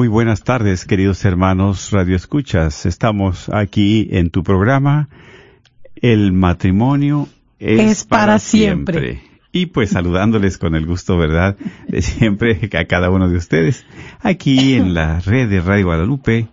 Muy buenas tardes, queridos hermanos Radio Escuchas. Estamos aquí en tu programa El matrimonio es, para, siempre. Y pues saludándoles con el gusto, ¿verdad? De siempre a cada uno de ustedes. Aquí en la red de Radio Guadalupe,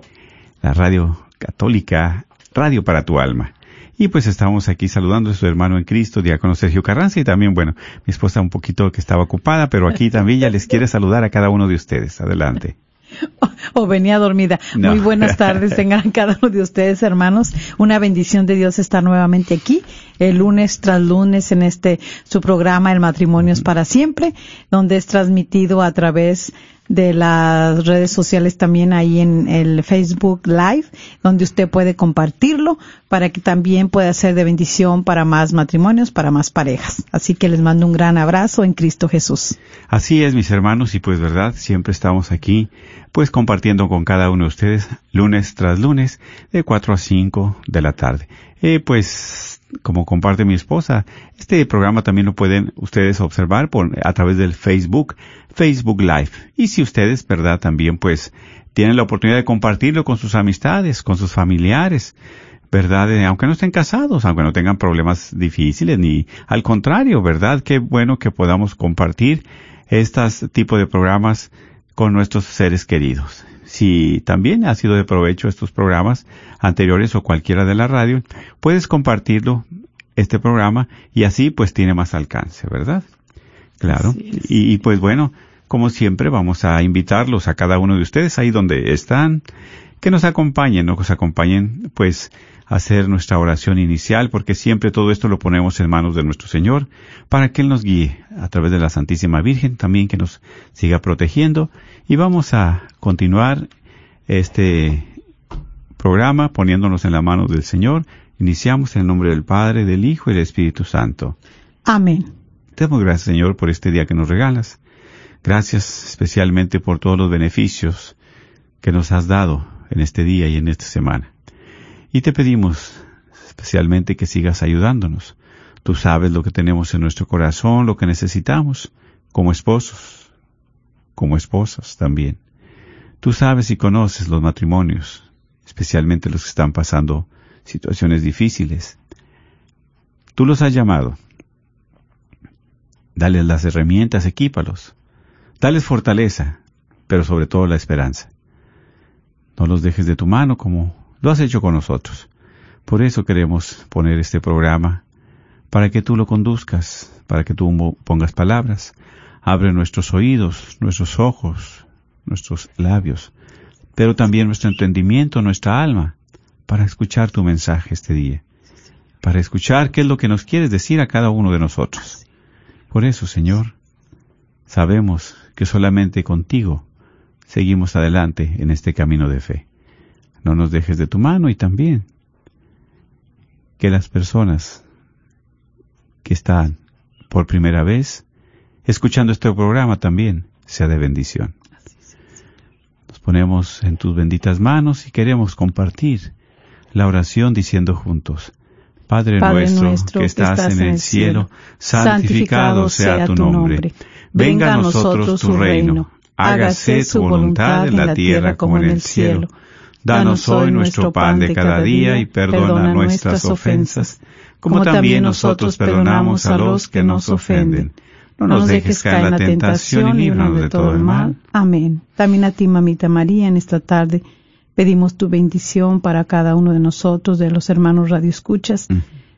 la radio católica, Radio para tu alma. Y pues estamos aquí saludando a su hermano en Cristo, diácono Sergio Carranza, y también, bueno, mi esposa un poquito que estaba ocupada, pero aquí también ya les quiere saludar a cada uno de ustedes. Adelante. o venía dormida. Muy buenas tardes, tengan cada uno de ustedes, hermanos. Una bendición de Dios estar nuevamente aquí, el lunes tras lunes en este su programa El matrimonio es para siempre, donde es transmitido a través de las redes sociales también ahí en el Facebook Live, donde usted puede compartirlo para que también pueda ser de bendición para más matrimonios, para más parejas. Así que les mando un gran abrazo en Cristo Jesús. Así es, mis hermanos, y pues verdad, siempre estamos aquí, pues compartiendo con cada uno de ustedes lunes tras lunes de 4 a 5 de la tarde. Eh, pues como comparte mi esposa. Este programa también lo pueden ustedes observar por, a través del Facebook, Facebook Live. Y si ustedes, verdad, también pues tienen la oportunidad de compartirlo con sus amistades, con sus familiares, verdad, eh, aunque no estén casados, aunque no tengan problemas difíciles, ni al contrario, verdad, qué bueno que podamos compartir estos tipos de programas con nuestros seres queridos. Si también ha sido de provecho estos programas anteriores o cualquiera de la radio, puedes compartirlo, este programa, y así pues tiene más alcance, ¿verdad? Claro. Y, y, pues bueno, como siempre vamos a invitarlos a cada uno de ustedes ahí donde están, que nos acompañen, ¿no? que nos acompañen pues hacer nuestra oración inicial, porque siempre todo esto lo ponemos en manos de nuestro Señor, para que Él nos guíe a través de la Santísima Virgen, también que nos siga protegiendo. Y vamos a continuar este programa poniéndonos en la mano del Señor. Iniciamos en el nombre del Padre, del Hijo y del Espíritu Santo. Amén. Te damos gracias, Señor, por este día que nos regalas. Gracias especialmente por todos los beneficios que nos has dado en este día y en esta semana. Y te pedimos especialmente que sigas ayudándonos. Tú sabes lo que tenemos en nuestro corazón, lo que necesitamos, como esposos, como esposas también. Tú sabes y conoces los matrimonios, especialmente los que están pasando situaciones difíciles. Tú los has llamado. Dales las herramientas, equípalos. Dales fortaleza, pero sobre todo la esperanza. No los dejes de tu mano como lo has hecho con nosotros. Por eso queremos poner este programa, para que tú lo conduzcas, para que tú pongas palabras. Abre nuestros oídos, nuestros ojos, nuestros labios, pero también nuestro entendimiento, nuestra alma, para escuchar tu mensaje este día, para escuchar qué es lo que nos quieres decir a cada uno de nosotros. Por eso, Señor, sabemos que solamente contigo seguimos adelante en este camino de fe no nos dejes de tu mano y también que las personas que están por primera vez escuchando este programa también sea de bendición. Nos ponemos en tus benditas manos y queremos compartir la oración diciendo juntos, Padre, nuestro, que estás, en el cielo, santificado sea tu nombre. Venga a nosotros tu reino. Hágase tu voluntad en la tierra como en el cielo. Danos hoy nuestro pan de cada día y perdona nuestras ofensas, como también nosotros perdonamos a los que nos ofenden. no nos, dejes caer en la tentación y líbranos de todo el mal. Amén. También a ti, mamita María, en esta tarde pedimos tu bendición para cada uno de nosotros, de los hermanos radioescuchas,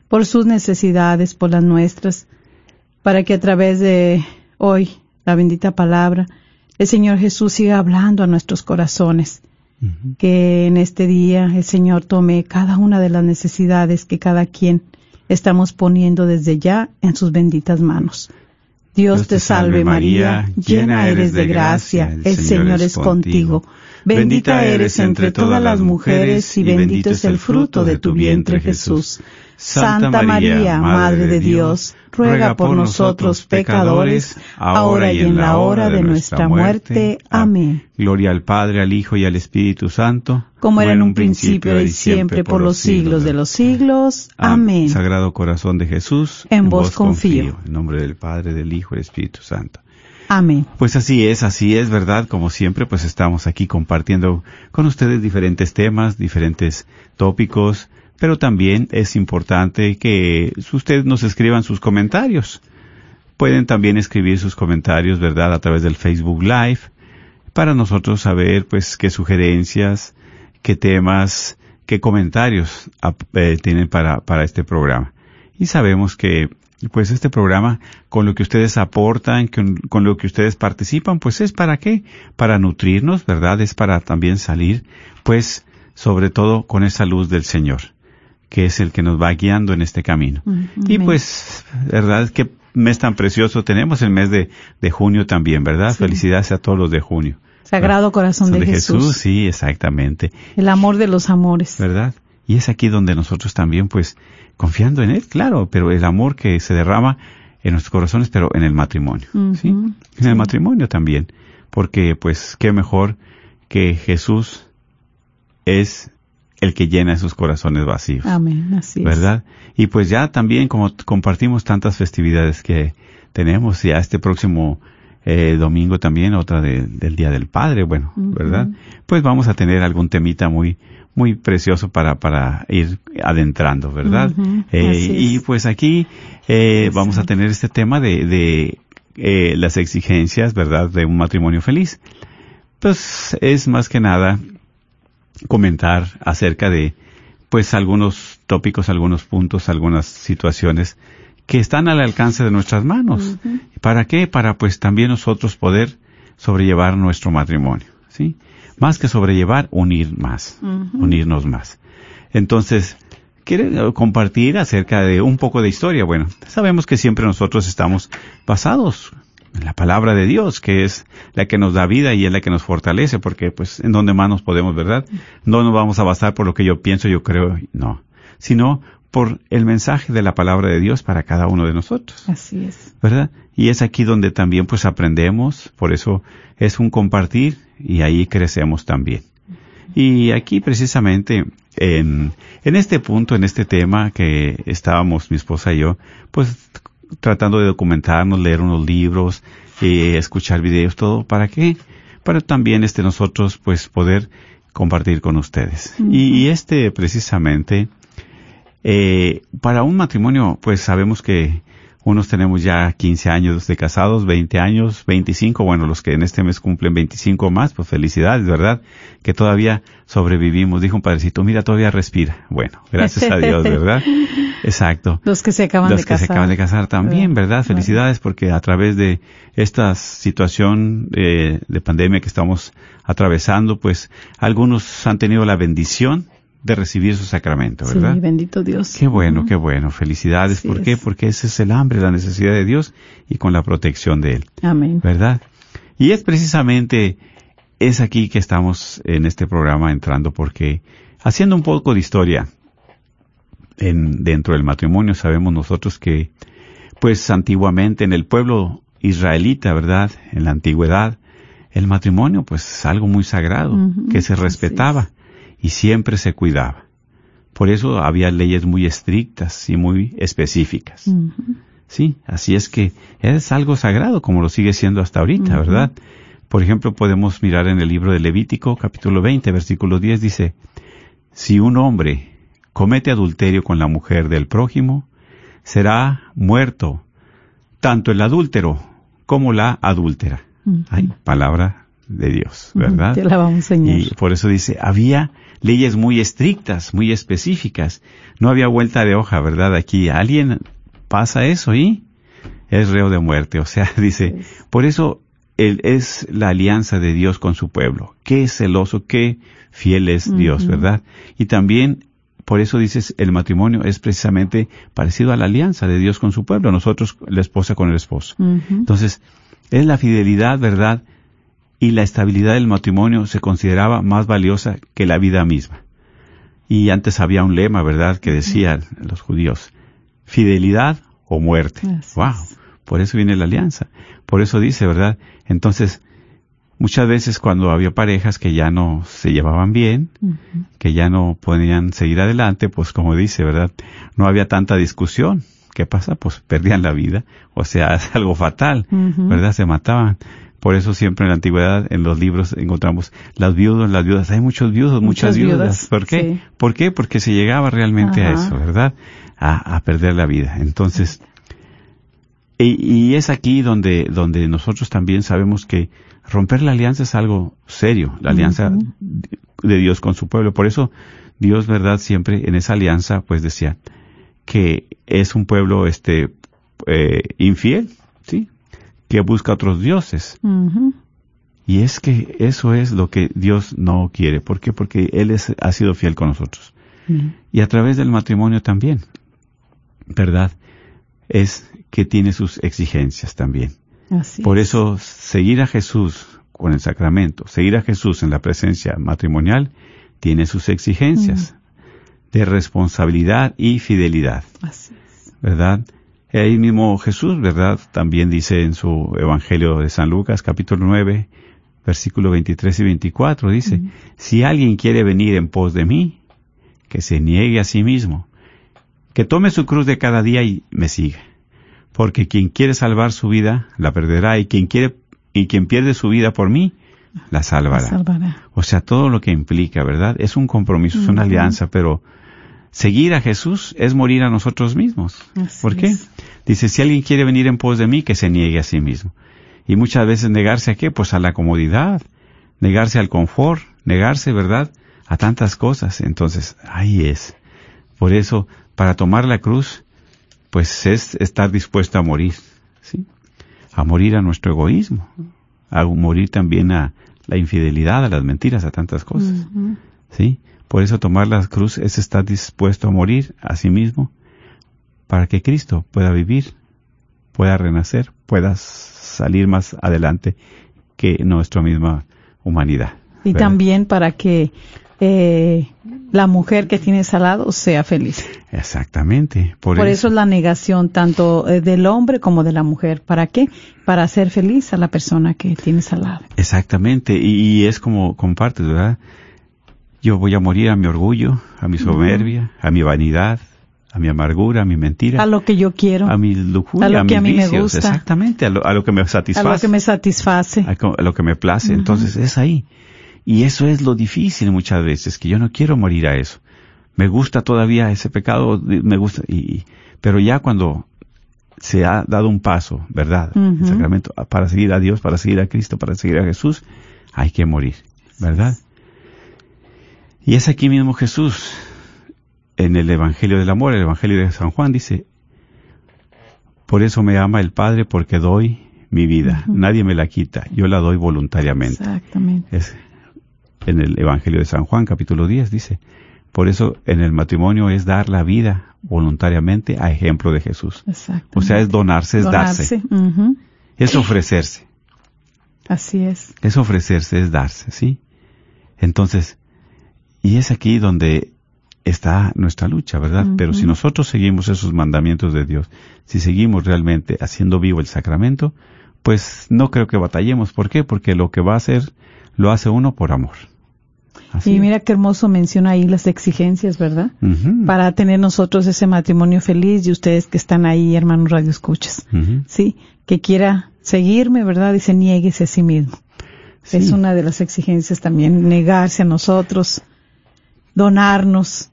por sus necesidades, por las nuestras, para que a través de hoy, la bendita palabra, el Señor Jesús siga hablando a nuestros corazones. Que en este día el Señor tome cada una de las necesidades que cada quien estamos poniendo desde ya en sus benditas manos. Dios, te salve María, llena eres de gracia, el Señor es contigo. Bendita eres entre todas las mujeres y bendito es el fruto de tu vientre Jesús. Santa María, Madre de Dios, ruega por nosotros pecadores, ahora y en la hora de nuestra muerte. Amén. Gloria al Padre, al Hijo y al Espíritu Santo, como era en un principio y siempre por los siglos de los siglos. Amén. Sagrado Corazón de Jesús, en vos confío. En nombre del Padre, del Hijo y del Espíritu Santo. Amén. Pues así es, así es, ¿verdad? Como siempre, pues estamos aquí compartiendo con ustedes diferentes temas, diferentes tópicos, pero también es importante que ustedes nos escriban sus comentarios. Pueden también escribir sus comentarios, ¿verdad?, a través del Facebook Live, para nosotros saber, pues, qué sugerencias, qué temas, qué comentarios eh, tienen para, para este programa. Y sabemos que, pues, este programa, con lo que ustedes aportan, con, con lo que ustedes participan, pues es para qué? Para nutrirnos, ¿verdad? Es para también salir, pues, sobre todo con esa luz del Señor que es el que nos va guiando en este camino. y pues, verdad que mes tan precioso tenemos, el mes de, de junio también, ¿verdad? Felicidades a todos los de junio. Sagrado Corazón de, Jesús. Sí, exactamente. El amor de los amores. ¿Verdad? Y es aquí donde nosotros también, pues, confiando en Él, claro, pero el amor que se derrama en nuestros corazones, pero en el matrimonio, ¿sí? En el matrimonio también, porque, pues, qué mejor que Jesús es el que llena esos corazones vacíos. Amén, así ¿Verdad? Y pues ya también como compartimos tantas festividades que tenemos, ya este próximo eh, domingo también, otra del Día del Padre, bueno, ¿verdad? Pues vamos a tener algún temita muy, muy precioso para, para ir adentrando, ¿verdad? eh, y pues aquí eh, vamos a tener este tema de, de eh, las exigencias, ¿verdad? De un matrimonio feliz. Pues es más que nada comentar acerca de pues algunos tópicos, algunos puntos, algunas situaciones que están al alcance de nuestras manos. ¿Para qué? Para pues también nosotros poder sobrellevar nuestro matrimonio, ¿sí? Más que sobrellevar, unir más, unirnos más. Entonces, quiere compartir acerca de un poco de historia. Bueno, sabemos que siempre nosotros estamos basados la palabra de Dios, que es la que nos da vida y es la que nos fortalece, porque pues en donde más nos podemos, ¿verdad? No nos vamos a basar por lo que yo pienso, yo creo, no, sino por el mensaje de la palabra de Dios para cada uno de nosotros. Así es. ¿Verdad? Y es aquí donde también pues aprendemos, por eso es un compartir y ahí crecemos también. Y aquí precisamente en, en este punto, en este tema que estábamos mi esposa y yo, pues tratando de documentarnos, leer unos libros, eh, escuchar videos, todo, ¿para qué? Para también este nosotros pues poder compartir con ustedes. y, este precisamente, eh, para un matrimonio pues sabemos que unos tenemos ya 15 años de casados, 20 años, 25, bueno, los que en este mes cumplen 25 más, pues felicidades, ¿verdad? Que todavía sobrevivimos. Dijo un padrecito, mira, todavía respira. Bueno, gracias a Dios, ¿verdad? Exacto. Los que se acaban de casar. Los que se acaban de casar también, ¿verdad? Felicidades porque a través de esta situación eh, de pandemia que estamos atravesando, pues algunos han tenido la bendición de recibir su sacramento, ¿verdad? Sí, bendito Dios. Qué bueno, qué bueno. Felicidades. ¿Por qué? Porque ese es el hambre, la necesidad de Dios y con la protección de Él. Amén. ¿Verdad? Y es precisamente, es aquí que estamos en este programa entrando porque haciendo un poco de historia en, dentro del matrimonio, sabemos nosotros que, pues antiguamente en el pueblo israelita, ¿verdad? En la antigüedad, el matrimonio, pues es algo muy sagrado, que se respetaba y siempre se cuidaba. Por eso había leyes muy estrictas y muy específicas. Sí, así es que es algo sagrado como lo sigue siendo hasta ahorita, ¿verdad? Por ejemplo, podemos mirar en el libro de Levítico, capítulo 20, versículo 10, dice, si un hombre comete adulterio con la mujer del prójimo, será muerto, tanto el adúltero como la adúltera. Hay palabra de Dios, ¿verdad? Te la vamos, Señor. Y por eso dice, había leyes muy estrictas, muy específicas. No había vuelta de hoja, ¿verdad? Aquí alguien pasa eso y es reo de muerte. O sea, dice, por eso él es la alianza de Dios con su pueblo. Qué celoso, qué fiel es Dios, ¿verdad? Y también por eso dices, el matrimonio es precisamente parecido a la alianza de Dios con su pueblo, nosotros la esposa con el esposo. Entonces, es la fidelidad, ¿verdad? Y la estabilidad del matrimonio se consideraba más valiosa que la vida misma. Y antes había un lema, ¿verdad?, que decían los judíos, fidelidad o muerte. wow. Por eso viene la alianza. Por eso dice, ¿verdad? Entonces, muchas veces cuando había parejas que ya no se llevaban bien, que ya no podían seguir adelante, pues como dice, ¿verdad? No había tanta discusión. ¿Qué pasa? Pues perdían la vida. O sea, es algo fatal, ¿verdad? Se mataban. Por eso siempre en la antigüedad, en los libros, encontramos las viudas, las viudas. Hay muchos viudos, muchas, viudas. ¿Por qué? ¿Por qué? Porque se llegaba realmente a eso, ¿verdad? A, perder la vida. Entonces, y, es aquí donde, donde nosotros también sabemos que romper la alianza es algo serio, la alianza de Dios con su pueblo. Por eso Dios, ¿verdad? Siempre en esa alianza, pues decía que es un pueblo, este, eh, infiel, ¿sí? Que busca otros dioses. Y es que eso es lo que Dios no quiere. ¿Por qué? Porque Él es, ha sido fiel con nosotros. Y a través del matrimonio también, ¿verdad? Es que tiene sus exigencias también. Por eso, seguir a Jesús con el sacramento, seguir a Jesús en la presencia matrimonial, tiene sus exigencias de responsabilidad y fidelidad. ¿Verdad? Ahí mismo Jesús, ¿verdad? También dice en su Evangelio de San Lucas, capítulo 9, versículo 23 y 24, dice, si alguien quiere venir en pos de mí, que se niegue a sí mismo, que tome su cruz de cada día y me siga. Porque quien quiere salvar su vida, la perderá, y quien quiere, y quien pierde su vida por mí, la salvará. O sea, todo lo que implica, ¿verdad? Es un compromiso, es una alianza, pero Seguir a Jesús es morir a nosotros mismos. ¿Por qué? Dice, si alguien quiere venir en pos de mí, que se niegue a sí mismo. Y muchas veces negarse a qué? Pues a la comodidad, negarse al confort, negarse, ¿verdad? A tantas cosas. Entonces, ahí es. Por eso, para tomar la cruz, pues es estar dispuesto a morir, ¿sí? A morir a nuestro egoísmo, a morir también a la infidelidad, a las mentiras, a tantas cosas, ¿sí? Por eso tomar la cruz es estar dispuesto a morir a sí mismo para que Cristo pueda vivir, pueda renacer, pueda salir más adelante que nuestra misma humanidad. Y también para que eh, la mujer que tienes al lado sea feliz. Exactamente. Por, eso. es la negación tanto eh, del hombre como de la mujer. ¿Para qué? Para hacer feliz a la persona que tienes al lado. Exactamente. Y, es como compartes, ¿verdad? Yo voy a morir a mi orgullo, a mi soberbia, a mi vanidad, a mi amargura, a mi mentira. A lo que yo quiero. A mi lujuria, a, lo que a mí me gusta. Exactamente, a lo, que me satisface. A lo que me satisface. A, lo que me place. Entonces es ahí. Y eso es lo difícil muchas veces, que yo no quiero morir a eso. Me gusta todavía ese pecado, me gusta, y, pero ya cuando se ha dado un paso, ¿verdad? El sacramento, para seguir a Dios, para seguir a Cristo, para seguir a Jesús, hay que morir, ¿verdad? Y es aquí mismo Jesús, en el Evangelio del Amor, el Evangelio de San Juan, dice, por eso me ama el Padre porque doy mi vida, nadie me la quita, yo la doy voluntariamente. Exactamente. Es, en el Evangelio de San Juan, capítulo 10, dice, por eso en el matrimonio es dar la vida voluntariamente a ejemplo de Jesús. O sea, es donarse, es darse. Es ofrecerse. Así es. Es ofrecerse, es darse, ¿sí? Entonces, y es aquí donde está nuestra lucha, ¿verdad? Pero si nosotros seguimos esos mandamientos de Dios, si seguimos realmente haciendo vivo el sacramento, pues no creo que batallemos. ¿Por qué? Porque lo que va a hacer, lo hace uno por amor. y mira qué hermoso menciona ahí las exigencias, ¿verdad? Para tener nosotros ese matrimonio feliz y ustedes que están ahí, hermanos Radio Escuchas, ¿sí? Que quiera seguirme, ¿verdad? Dice, nieguese a sí mismo. Es una de las exigencias también, negarse a nosotros, donarnos,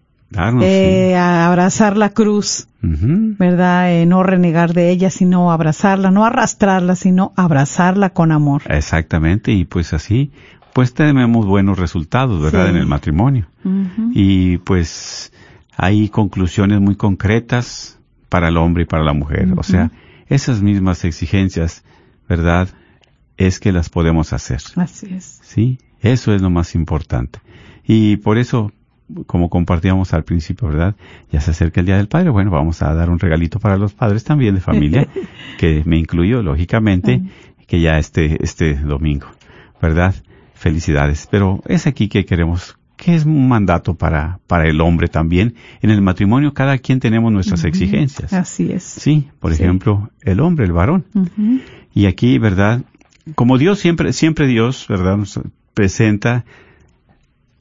eh, abrazar la cruz, ¿verdad? Eh, no renegar de ella, sino abrazarla, no arrastrarla, sino abrazarla con amor. Exactamente, y pues así, pues tenemos buenos resultados, ¿verdad? En el matrimonio. Y pues hay conclusiones muy concretas para el hombre y para la mujer. O sea, esas mismas exigencias, ¿verdad? Es que las podemos hacer. Así es. Sí, eso es lo más importante. Y por eso, como compartíamos al principio, ¿verdad? Ya se acerca el Día del Padre. Bueno, vamos a dar un regalito para los padres también de familia, que me incluyo, lógicamente, que ya este, este domingo, ¿verdad? Felicidades. Pero es aquí que queremos, que es un mandato para, para el hombre también. En el matrimonio cada quien tenemos nuestras exigencias. Así es. Sí, por ejemplo, el hombre, el varón. Y aquí, ¿verdad? Como Dios siempre, siempre Dios, ¿verdad? Nos presenta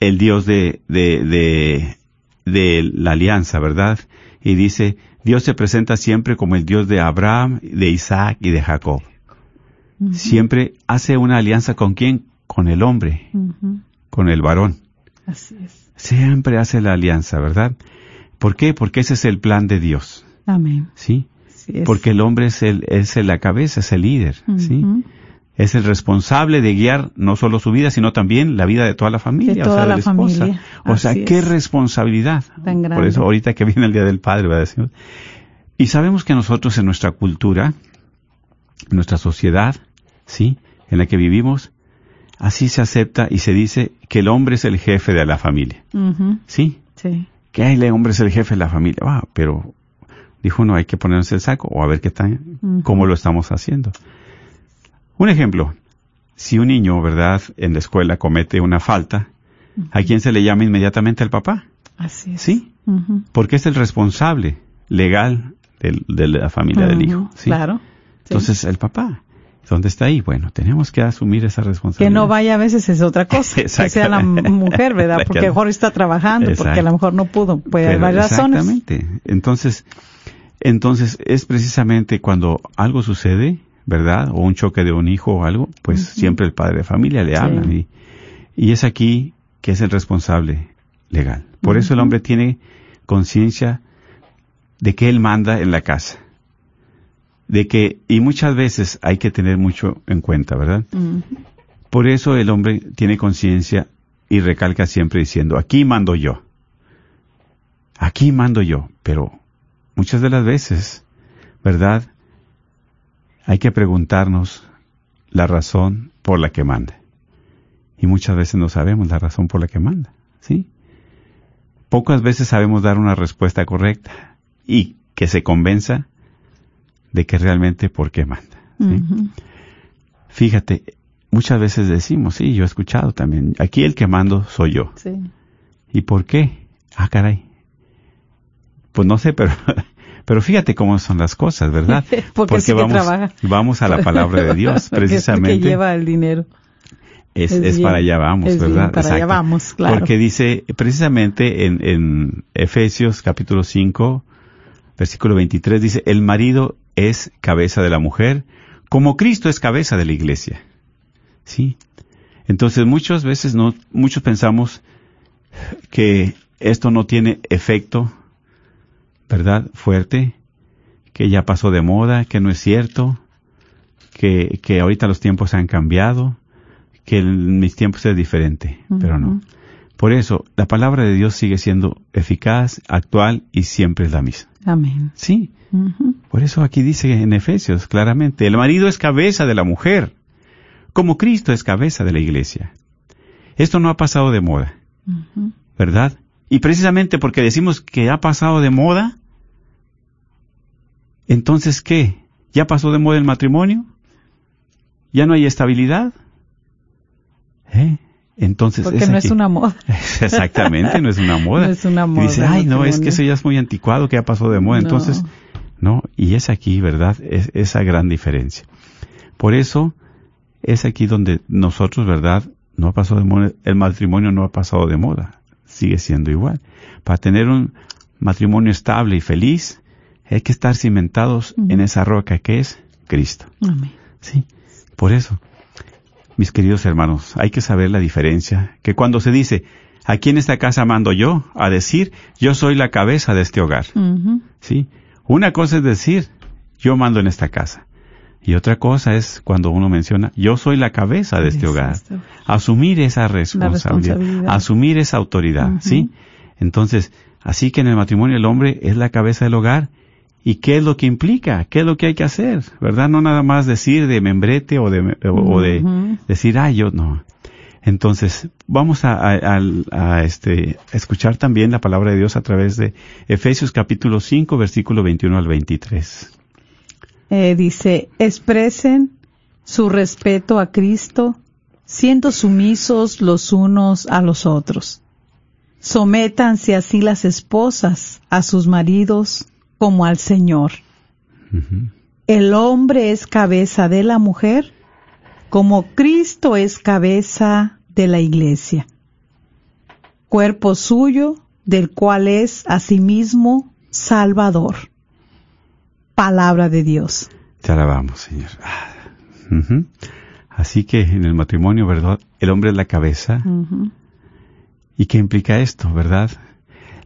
el Dios de, de, de, de la alianza, ¿verdad? Y dice, Dios se presenta siempre como el Dios de Abraham, de Isaac y de Jacob. Siempre hace una alianza con quién? Con el hombre, con el varón. Así es. Siempre hace la alianza, ¿verdad? ¿Por qué? Porque ese es el plan de Dios. Amén. ¿Sí? Porque el hombre es el, es la cabeza, es el líder, ¿sí? Es el responsable de guiar no solo su vida, sino también la vida de toda la familia, de toda o sea, la, de la esposa. Familia. O sea, qué responsabilidad. Tan grande. Por eso ahorita que viene el Día del Padre, va a decir. Y sabemos que nosotros en nuestra cultura, en nuestra sociedad, ¿sí? En la que vivimos, así se acepta y se dice que el hombre es el jefe de la familia. ¿Sí? Sí. Que el hombre es el jefe de la familia. Ah, pero dijo no, hay que ponerse el saco o a ver qué tal, cómo lo estamos haciendo. Un ejemplo, si un niño, ¿verdad?, en la escuela comete una falta, ¿a quién se le llama inmediatamente al papá? Así es. ¿Sí? Porque es el responsable legal de, la familia del hijo. ¿sí? Claro. Entonces, el papá. ¿Dónde está ahí? Bueno, tenemos que asumir esa responsabilidad. Que no vaya a veces es otra cosa. que sea la mujer, ¿verdad? Porque a lo mejor está trabajando, porque a lo mejor no pudo. Puede haber varias razones. Exactamente. Entonces, entonces es precisamente cuando algo sucede, ¿verdad? O un choque de un hijo o algo, pues siempre el padre de familia le habla. Y, y, es aquí que es el responsable legal. Por eso el hombre tiene conciencia de que él manda en la casa. De que, y muchas veces hay que tener mucho en cuenta, ¿verdad? Por eso el hombre tiene conciencia y recalca siempre diciendo, aquí mando yo. Aquí mando yo. Pero muchas de las veces, ¿verdad? Hay que preguntarnos la razón por la que manda. Y muchas veces no sabemos la razón por la que manda, ¿sí? Pocas veces sabemos dar una respuesta correcta y que se convenza de que realmente por qué manda. ¿sí? Fíjate, muchas veces decimos, sí, yo he escuchado también, aquí el que mando soy yo. Sí. ¿Y por qué? Ah, caray. Pues no sé, pero Pero fíjate cómo son las cosas, ¿verdad? porque, sí vamos, trabaja. vamos a la palabra de Dios, precisamente. Es que lleva el dinero. Es, es, para allá vamos, es ¿verdad? Para allá vamos, claro. Porque dice precisamente en, en Efesios capítulo 5, versículo 23, dice, el marido es cabeza de la mujer, como Cristo es cabeza de la iglesia. ¿Sí? Entonces muchas veces no, muchos pensamos que esto no tiene efecto ¿verdad? Fuerte, que ya pasó de moda, que no es cierto, que, que ahorita los tiempos han cambiado, que en mis tiempos es diferente, pero no. Por eso, la palabra de Dios sigue siendo eficaz, actual y siempre es la misma. Amén. Sí. Por eso aquí dice en Efesios claramente, el marido es cabeza de la mujer, como Cristo es cabeza de la iglesia. Esto no ha pasado de moda, ¿verdad? Y precisamente porque decimos que ha pasado de moda, entonces ¿qué? ¿Ya pasó de moda el matrimonio? ¿Ya no hay estabilidad? ¿Eh? Entonces Porque no es una moda. Exactamente, no es una moda. No es una moda. dice, ay, no, es que eso ya es muy anticuado, que ya pasó de moda. Entonces, no, y es aquí, ¿verdad? Es esa gran diferencia. Por eso, es aquí donde nosotros, ¿verdad? No ha pasado de moda, el matrimonio no ha pasado de moda sigue siendo igual. Para tener un matrimonio estable y feliz, hay que estar cimentados en esa roca que es Cristo. Amén. Sí, por eso. mis queridos hermanos, hay que saber la diferencia, que cuando se dice, aquí en esta casa mando yo, a decir, yo soy la cabeza de este hogar. ¿Sí? Una cosa es decir, yo mando en esta casa. Y otra cosa es cuando uno menciona, yo soy la cabeza de este hogar. Asumir esa responsabilidad, asumir esa autoridad, ¿sí? Entonces, así que en el matrimonio el hombre es la cabeza del hogar. ¿Y qué es lo que implica? ¿Qué es lo que hay que hacer? ¿Verdad? No nada más decir de membrete o de, o de decir, ah, yo no. Entonces, vamos a, a, este, escuchar también la palabra de Dios a través de Efesios capítulo 5, versículo 21 al 23. Eh, dice, expresen su respeto a Cristo, siendo sumisos los unos a los otros. Sométanse así las esposas a sus maridos como al Señor. El hombre es cabeza de la mujer, como Cristo es cabeza de la iglesia, cuerpo suyo, del cual es asimismo Salvador palabra de Dios. Te alabamos, Señor. Así que en el matrimonio, ¿verdad? El hombre es la cabeza. ¿Y qué implica esto, verdad?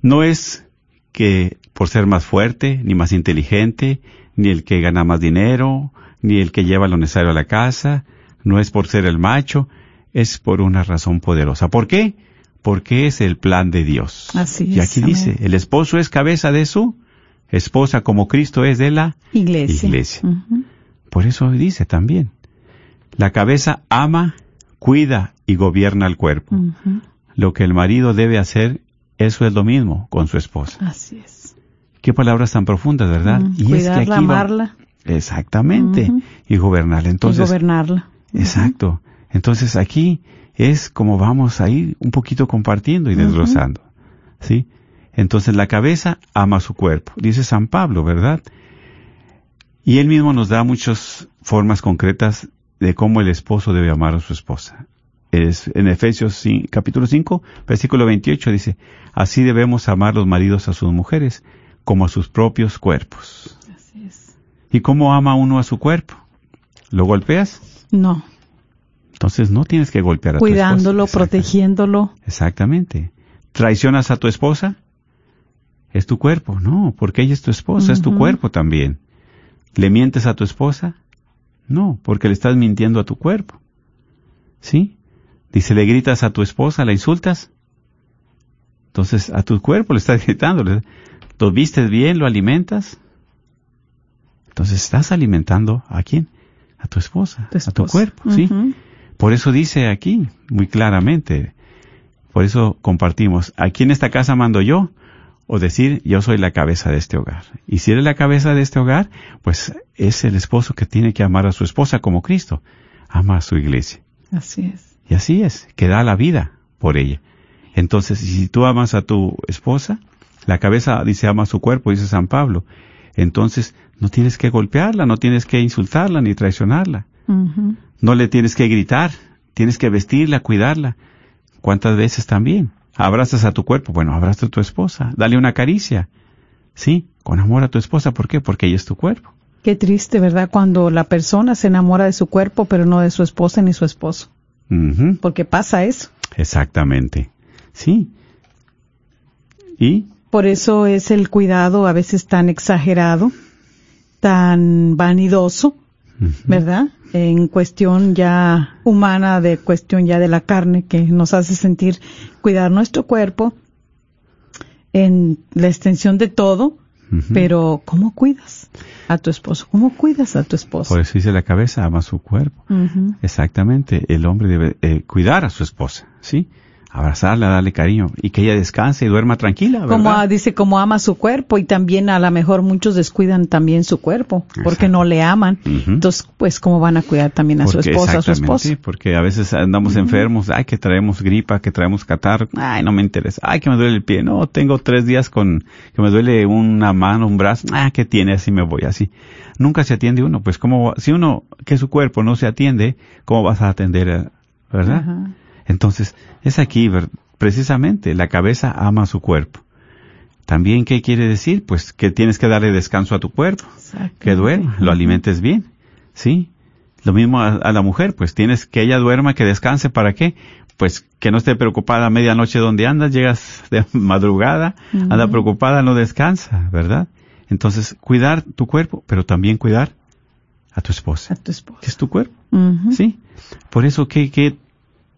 No es que por ser más fuerte, ni más inteligente, ni el que gana más dinero, ni el que lleva lo necesario a la casa, no es por ser el macho, es por una razón poderosa. ¿Por qué? Porque es el plan de Dios. Así y aquí dice, el esposo es cabeza de su esposa como Cristo es de la iglesia. Por eso dice también, la cabeza ama, cuida y gobierna el cuerpo. Lo que el marido debe hacer, eso es lo mismo con su esposa. Así es. Qué palabras tan profundas, ¿verdad? y Cuidarla, es que amarla. Exactamente. Y gobernarla. Entonces, y gobernarla. Exacto. Entonces aquí es como vamos a ir un poquito compartiendo y desglosando. ¿Sí? Entonces la cabeza ama su cuerpo, dice San Pablo, ¿verdad? Y él mismo nos da muchas formas concretas de cómo el esposo debe amar a su esposa. Es, en Efesios capítulo 5, versículo 28 dice, así debemos amar los maridos a sus mujeres como a sus propios cuerpos. Así es. ¿Y cómo ama uno a su cuerpo? ¿Lo golpeas? No. Entonces no tienes que golpear a tu esposa. Cuidándolo, protegiéndolo. Exactamente. ¿Traicionas a tu esposa? Es tu cuerpo. No, porque ella es tu esposa, es tu cuerpo también. ¿Le mientes a tu esposa? No, porque le estás mintiendo a tu cuerpo. ¿Sí? Dice, ¿le gritas a tu esposa? ¿La insultas? Entonces, a tu cuerpo le estás gritando. ¿Lo vistes bien? ¿Lo alimentas? Entonces, estás alimentando a quién? A tu esposa, a tu cuerpo, ¿sí? Por eso dice aquí, muy claramente, por eso compartimos, aquí en esta casa mando yo, o decir yo soy la cabeza de este hogar. Y si eres la cabeza de este hogar, pues es el esposo que tiene que amar a su esposa como Cristo ama a su iglesia. Así es. Y así es, que da la vida por ella. Entonces, si tú amas a tu esposa, la cabeza dice ama a su cuerpo, dice San Pablo, entonces no tienes que golpearla, no tienes que insultarla ni traicionarla. No le tienes que gritar, tienes que vestirla, cuidarla. ¿Cuántas veces también? Abrazas a tu cuerpo, bueno, abraza a tu esposa, dale una caricia, ¿sí? Con amor a tu esposa, ¿por qué? Porque ella es tu cuerpo. Qué triste, ¿verdad? Cuando la persona se enamora de su cuerpo, pero no de su esposa ni su esposo. Porque pasa eso. Exactamente, sí. ¿Y? Por eso es el cuidado a veces tan exagerado, tan vanidoso, ¿verdad? En cuestión ya humana, de cuestión ya de la carne, que nos hace sentir cuidar nuestro cuerpo en la extensión de todo, pero ¿cómo cuidas a tu esposo? ¿Cómo cuidas a tu esposo? Por eso dice la cabeza, ama su cuerpo. Exactamente, el hombre debe eh, cuidar a su esposa, ¿sí? Abrazarla, darle cariño y que ella descanse y duerma tranquila. ¿verdad? Como dice, como ama su cuerpo y también a lo mejor muchos descuidan también su cuerpo porque no le aman. Entonces, pues, ¿cómo van a cuidar también a su esposa, a su esposo? Sí, porque a veces andamos enfermos, ay, que traemos gripa, que traemos catarro, ay, no me interesa, ay, que me duele el pie, no, tengo tres días con, que me duele una mano, un brazo, ah, que tiene, así me voy, así. Nunca se atiende uno, pues como, si uno, que su cuerpo no se atiende, ¿cómo vas a atender, verdad? Entonces, es aquí, precisamente, la cabeza ama a su cuerpo. También, ¿qué quiere decir? Pues que tienes que darle descanso a tu cuerpo, que duerma, lo alimentes bien, ¿sí? Lo mismo a, la mujer, pues tienes que ella duerma, que descanse, ¿para qué? Pues que no esté preocupada a medianoche donde andas, llegas de madrugada, anda preocupada, no descansa, ¿verdad? Entonces, cuidar tu cuerpo, pero también cuidar a tu esposa. A tu esposa. es tu cuerpo. ¿Sí? Por eso, ¿qué, ¿qué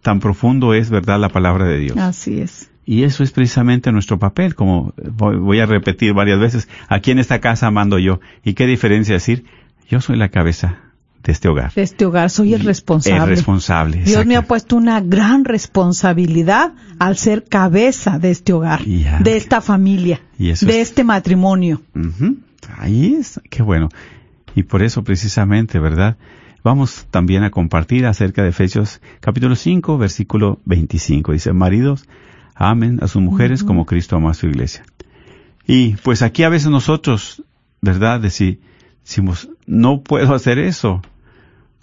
tan profundo es, verdad, la palabra de Dios? Así es. Y eso es precisamente nuestro papel, como voy a repetir varias veces, aquí en esta casa mando yo. ¿Y qué diferencia decir? Yo soy la cabeza de este hogar. De este hogar, soy el responsable. El responsable. Dios me ha puesto una gran responsabilidad al ser cabeza de este hogar, de esta familia, de este matrimonio. Ahí es, qué bueno. Y por eso precisamente, ¿verdad? Vamos también a compartir acerca de Efesios capítulo 5, versículo 25. Dice, maridos, amen a sus mujeres como Cristo ama a su iglesia. Y pues aquí a veces nosotros, ¿verdad? Decimos, no puedo hacer eso.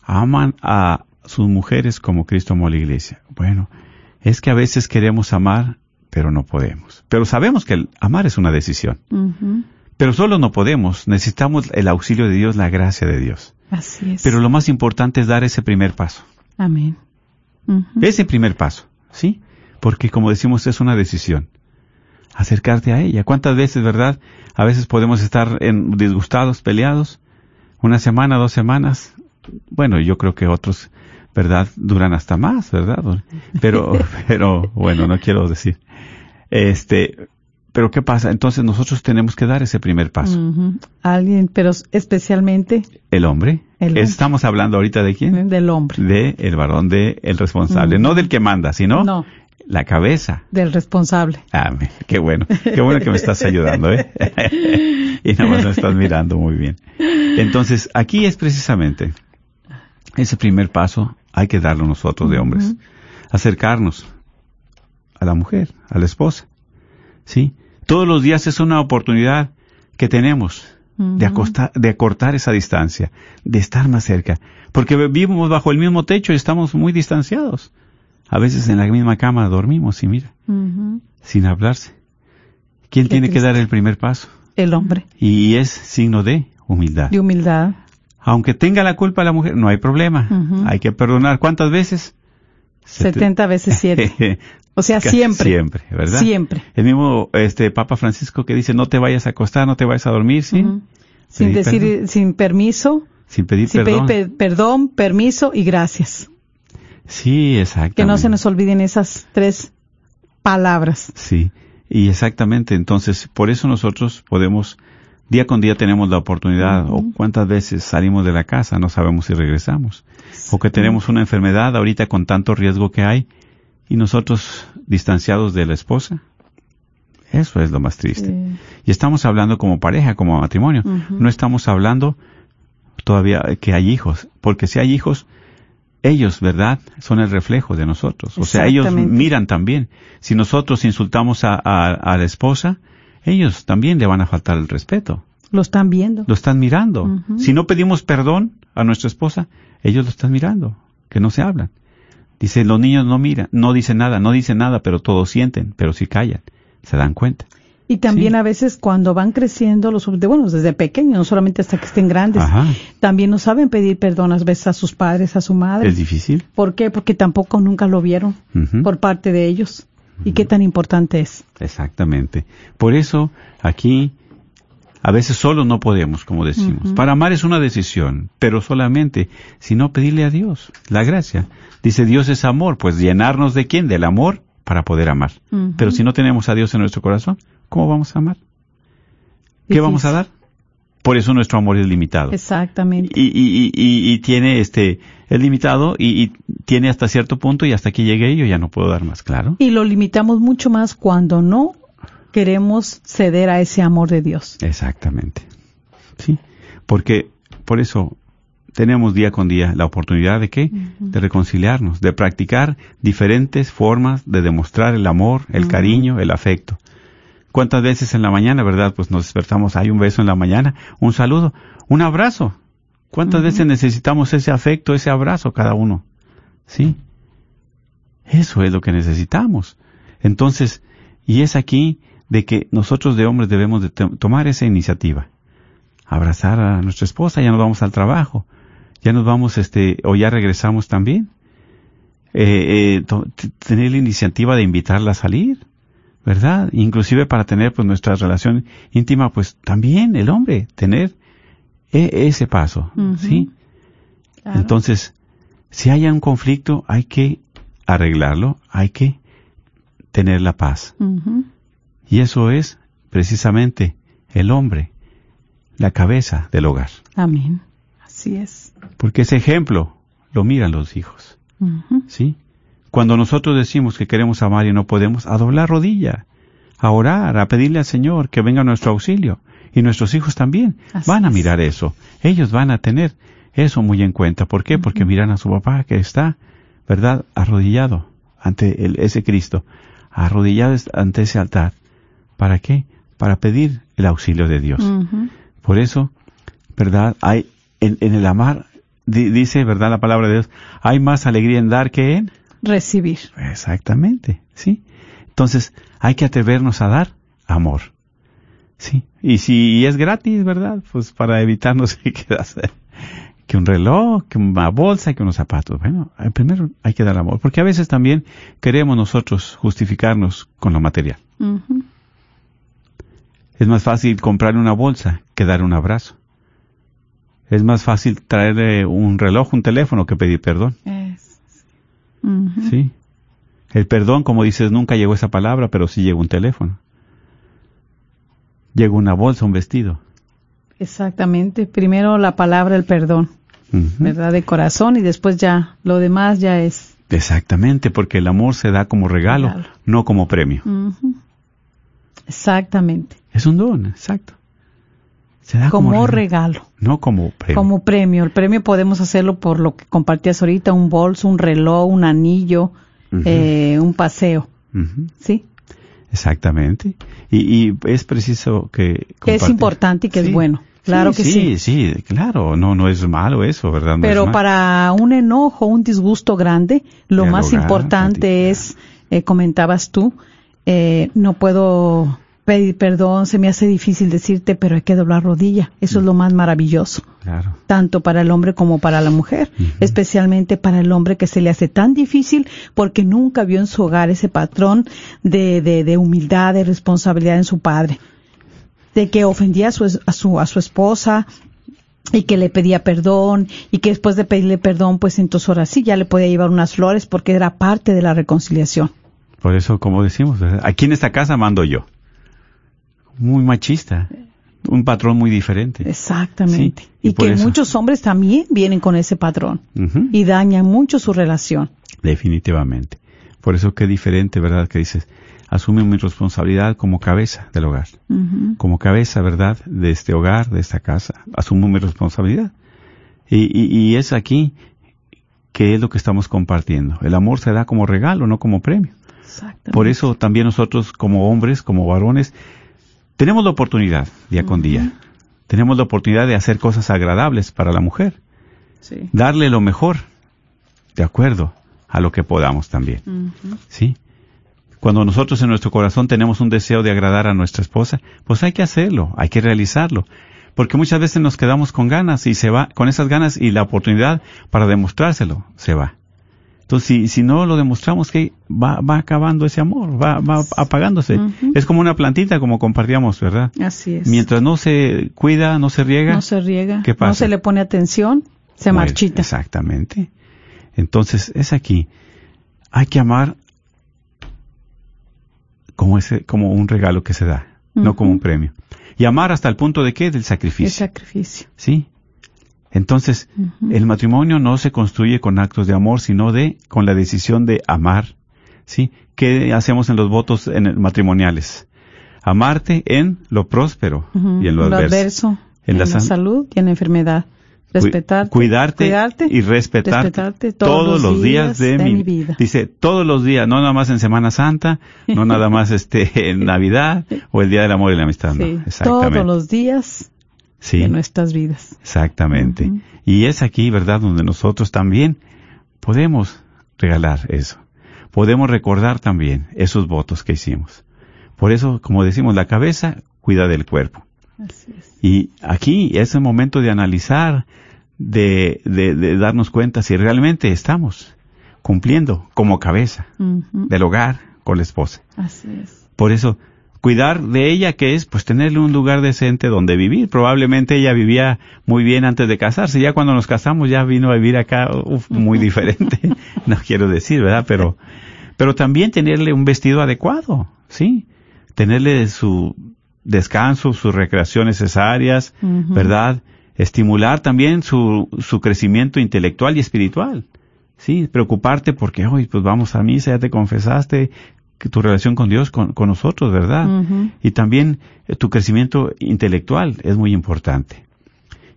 Aman a sus mujeres como Cristo amó a la iglesia. Bueno, es que a veces queremos amar, pero no podemos. Pero sabemos que el amar es una decisión. Pero solo no podemos. Necesitamos el auxilio de Dios, la gracia de Dios. Así es. Pero lo más importante es dar ese primer paso. Amén. Ese primer paso, ¿sí? porque como decimos es una decisión. Acercarte a ella. ¿Cuántas veces, verdad? A veces podemos estar en, disgustados, peleados, una semana, dos semanas. Bueno, yo creo que otros, verdad, duran hasta más, verdad. Pero, pero, bueno, no quiero decir. Este, pero ¿qué pasa? Entonces nosotros tenemos que dar ese primer paso. Alguien, pero especialmente. El hombre. Estamos hablando ahorita de quién? Del hombre. De el varón, de el responsable. No del que manda, sino no la cabeza. Del responsable. Ah, qué bueno. Qué bueno que me estás ayudando, ¿eh? y nada más me estás mirando muy bien. Entonces, aquí es precisamente ese primer paso hay que darlo nosotros de hombres. Acercarnos a la mujer, a la esposa. ¿Sí? Todos los días es una oportunidad que tenemos de, acostar, de acortar esa distancia, de estar más cerca. Porque vivimos bajo el mismo techo y estamos muy distanciados. A veces en la misma cama dormimos y mira, sin hablarse. ¿Quién tiene que dar el primer paso? El hombre. Y es signo de humildad. De humildad. Aunque tenga la culpa la mujer, no hay problema. Hay que perdonar. ¿Cuántas veces? 70 veces siete. O sea, siempre. Siempre, ¿verdad? Siempre. El mismo este Papa Francisco que dice, no te vayas a acostar, no te vayas a dormir, ¿sí? Sin decir, sin permiso. Sin pedir sin Pedir perdón, permiso y gracias. Sí, exactamente. Que no se nos olviden esas tres palabras. Sí, y exactamente. Entonces, por eso nosotros podemos, día con día tenemos la oportunidad, o cuántas veces salimos de la casa, no sabemos si regresamos, o que tenemos una enfermedad ahorita con tanto riesgo que hay, y nosotros distanciados de la esposa. Eso es lo más triste. Y estamos hablando como pareja, como matrimonio. No estamos hablando todavía que hay hijos, porque si hay hijos, ellos, ¿verdad? Son el reflejo de nosotros. O sea, ellos miran también. Si nosotros insultamos a, la esposa, ellos también le van a faltar el respeto. Lo están viendo. Lo están mirando. Si no pedimos perdón a nuestra esposa, ellos lo están mirando, que no se hablan. Dice, los niños no miran, no dicen nada, no dicen nada, pero todos sienten, pero si callan, se dan cuenta. Y también a veces cuando van creciendo los bueno, desde pequeños, no solamente hasta que estén grandes, también no saben pedir perdón a veces a sus padres, a su madre. Es difícil. ¿Por qué? Porque tampoco nunca lo vieron por parte de ellos. ¿Y qué tan importante es? Exactamente. Por eso aquí a veces solo no podemos, como decimos. Para amar es una decisión, pero solamente si no pedirle a Dios la gracia. Dice Dios es amor, pues llenarnos de quién? Del amor para poder amar. Pero si no tenemos a Dios en nuestro corazón, ¿cómo vamos a amar? ¿Qué vamos a dar? Por eso nuestro amor es limitado. Exactamente. Y, y, y, y tiene este, es limitado y, tiene hasta cierto punto y hasta que llegue yo ya no puedo dar más, claro. Y lo limitamos mucho más cuando no queremos ceder a ese amor de Dios. Exactamente. Sí. Porque, por eso, tenemos día con día la oportunidad de qué? De reconciliarnos, de practicar diferentes formas de demostrar el amor, el cariño, el afecto. ¿Cuántas veces en la mañana, verdad? Pues nos despertamos, hay un beso en la mañana, un saludo, un abrazo. ¿Cuántas veces necesitamos ese afecto, ese abrazo cada uno? ¿Sí? Eso es lo que necesitamos. Entonces, y es aquí de que nosotros de hombres debemos de tomar esa iniciativa. Abrazar a nuestra esposa, ya nos vamos al trabajo. Ya nos vamos, este, o ya regresamos también. Eh, eh, tener la iniciativa de invitarla a salir, ¿verdad? Inclusive para tener pues nuestra relación íntima, pues también el hombre, tener e, ese paso, ¿sí? Entonces, si hay un conflicto, hay que arreglarlo, hay que tener la paz. Y eso es precisamente el hombre, la cabeza del hogar. Amén. Así es. Porque ese ejemplo lo miran los hijos. ¿Sí? Cuando nosotros decimos que queremos amar y no podemos, a doblar rodilla, a orar, a pedirle al Señor que venga a nuestro auxilio. Y nuestros hijos también van a mirar eso. Ellos van a tener eso muy en cuenta. ¿Por qué? Porque miran a su papá que está, ¿verdad?, arrodillado ante el, ese Cristo, arrodillado ante ese altar. ¿Para qué? Para pedir el auxilio de Dios. Por eso, ¿verdad? Hay en, el amar, dice, ¿verdad? La palabra de Dios, hay más alegría en dar que en recibir. Exactamente, ¿sí? Entonces, hay que atrevernos a dar amor. Sí, y si es gratis, ¿verdad? Pues para evitarnos que que un reloj, que una bolsa, que unos zapatos. Bueno, eh, primero hay que dar amor, porque a veces también queremos nosotros justificarnos con lo material. Es más fácil comprar una bolsa que dar un abrazo. Es más fácil traerle un reloj, un teléfono que pedir perdón. Sí. El perdón, como dices, nunca llegó esa palabra, pero sí llegó un teléfono. Llegó una bolsa, un vestido. Exactamente. Primero la palabra, el perdón. ¿Verdad? De corazón y después ya lo demás ya es. Exactamente, porque el amor se da como regalo, no como premio. Exactamente. Es un don, exacto. Se da como, regalo, No como premio. Como premio. El premio podemos hacerlo por lo que compartías ahorita, un bolso, un reloj, un anillo, eh, un paseo. ¿Sí? Exactamente. Y, es preciso que... Que es importante y que es bueno. Claro que sí. Sí, sí, claro. No, no es malo eso, ¿verdad? Pero para un enojo, un disgusto grande, lo más importante es, eh, comentabas tú, eh, no puedo pedir perdón, se me hace difícil decirte, pero hay que doblar rodilla. Eso es lo más maravilloso. Claro. Tanto para el hombre como para la mujer. Especialmente para el hombre que se le hace tan difícil porque nunca vio en su hogar ese patrón de, de, de humildad, de responsabilidad en su padre. De que ofendía a su, a su, a su esposa, y que le pedía perdón y que después de pedirle perdón, pues entonces ahora sí ya le podía llevar unas flores porque era parte de la reconciliación. Por eso, como decimos, aquí en esta casa mando yo muy machista, un patrón muy diferente. Exactamente. y, que muchos hombres también vienen con ese patrón y dañan mucho su relación. Definitivamente. Por eso qué diferente, ¿verdad? Que dices, asume mi responsabilidad como cabeza del hogar. Como cabeza, ¿verdad? De este hogar, de esta casa. Asumo mi responsabilidad. Y, y es aquí que es lo que estamos compartiendo. El amor se da como regalo, no como premio. Por eso también nosotros como hombres, como varones, tenemos la oportunidad día con día. Tenemos la oportunidad de hacer cosas agradables para la mujer. Darle lo mejor, de acuerdo a lo que podamos también. ¿Sí? Cuando nosotros en nuestro corazón tenemos un deseo de agradar a nuestra esposa, pues hay que hacerlo, hay que realizarlo. Porque muchas veces nos quedamos con ganas y se va, con esas ganas y la oportunidad para demostrárselo se va. Entonces, si, si no lo demostramos que va, va acabando ese amor, va, va apagándose. Es como una plantita, como compartíamos, ¿verdad? Así es. Mientras no se cuida, no se riega. No se riega. ¿Qué pasa? No se le pone atención, se marchita. Exactamente. Entonces, es aquí. Hay que amar como ese, como un regalo que se da, no como un premio. Y amar hasta el punto de qué? Del sacrificio. El sacrificio. Sí. Entonces, el matrimonio no se construye con actos de amor, sino de con la decisión de amar. ¿Sí? ¿Qué hacemos en los votos en matrimoniales? Amarte en lo próspero y en lo, adverso. En, la, salud y en la enfermedad. Respetarte, cuidarte, y respetarte, todos, los días, de, mi, vida. Dice, todos los días, no nada más en Semana Santa, no nada más este en Navidad o el Día del Amor y la Amistad. Todos los días sí. de nuestras vidas. Exactamente. Y es aquí, ¿verdad?, donde nosotros también podemos regalar eso. Podemos recordar también esos votos que hicimos. Por eso, como decimos, la cabeza cuida del cuerpo. Así es. Y aquí es el momento de analizar de, de, darnos cuenta si realmente estamos cumpliendo como cabeza del hogar con la esposa. Así es. Por eso, cuidar de ella, que es pues tenerle un lugar decente donde vivir. Probablemente ella vivía muy bien antes de casarse. Ya cuando nos casamos ya vino a vivir acá muy diferente. no quiero decir, ¿verdad? Pero, pero también tenerle un vestido adecuado, ¿sí? Tenerle su descanso, sus recreaciones necesarias, ¿verdad? Estimular también su, su crecimiento intelectual y espiritual. Sí, preocuparte porque hoy pues vamos a misa, ya te confesaste, tu relación con Dios, con, con nosotros, ¿verdad? Y también eh, tu crecimiento intelectual es muy importante.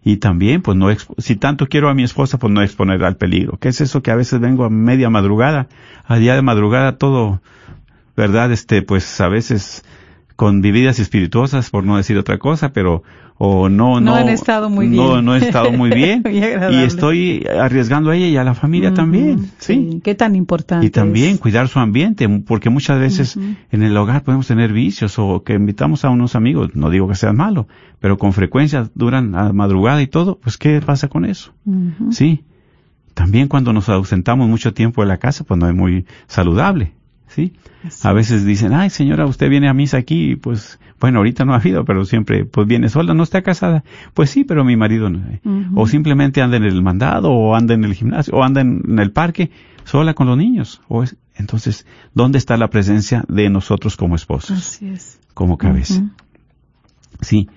Y también, pues no, si tanto quiero a mi esposa, pues no exponer al peligro. ¿Qué es eso que a veces vengo a media madrugada, a día de madrugada todo, ¿verdad? Este, pues a veces con vividas espirituosas, por no decir otra cosa, pero o no no no han estado muy bien. no no he estado muy bien. Y estoy arriesgando a ella y a la familia también sí. qué tan importante y también cuidar su ambiente porque muchas veces en el hogar podemos tener vicios o que invitamos a unos amigos no digo que sean malos pero con frecuencia duran a madrugada y todo pues qué pasa con eso sí. También cuando nos ausentamos mucho tiempo de la casa pues no es muy saludable ¿sí? A veces dicen, ay señora, usted viene a misa aquí, pues, bueno, ahorita no ha habido, pero siempre, pues viene sola, no está casada. Pues sí, pero mi marido no. O simplemente anda en el mandado, o anda en el gimnasio, o anda en, el parque, sola con los niños. O es, entonces, ¿dónde está la presencia de nosotros como esposos? Así es. Como cabeza. Sí.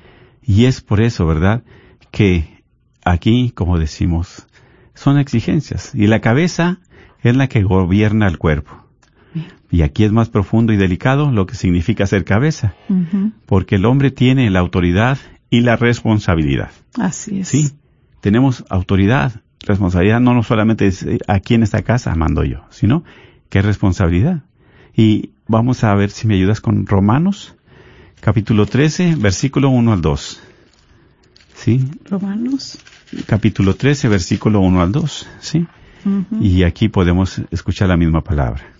Y es por eso, ¿verdad? Que aquí, como decimos, son exigencias. Y la cabeza es la que gobierna el cuerpo. Y aquí es más profundo y delicado lo que significa ser cabeza, porque el hombre tiene la autoridad y la responsabilidad. Así es. Sí, tenemos autoridad, responsabilidad, no, solamente es eh, aquí en esta casa mando yo, sino que es responsabilidad. Y vamos a ver si me ayudas con Romanos, capítulo 13, versículo 1 al 2. ¿Sí? Romanos. Capítulo 13, versículo 1 al 2. ¿Sí? Y aquí podemos escuchar la misma palabra.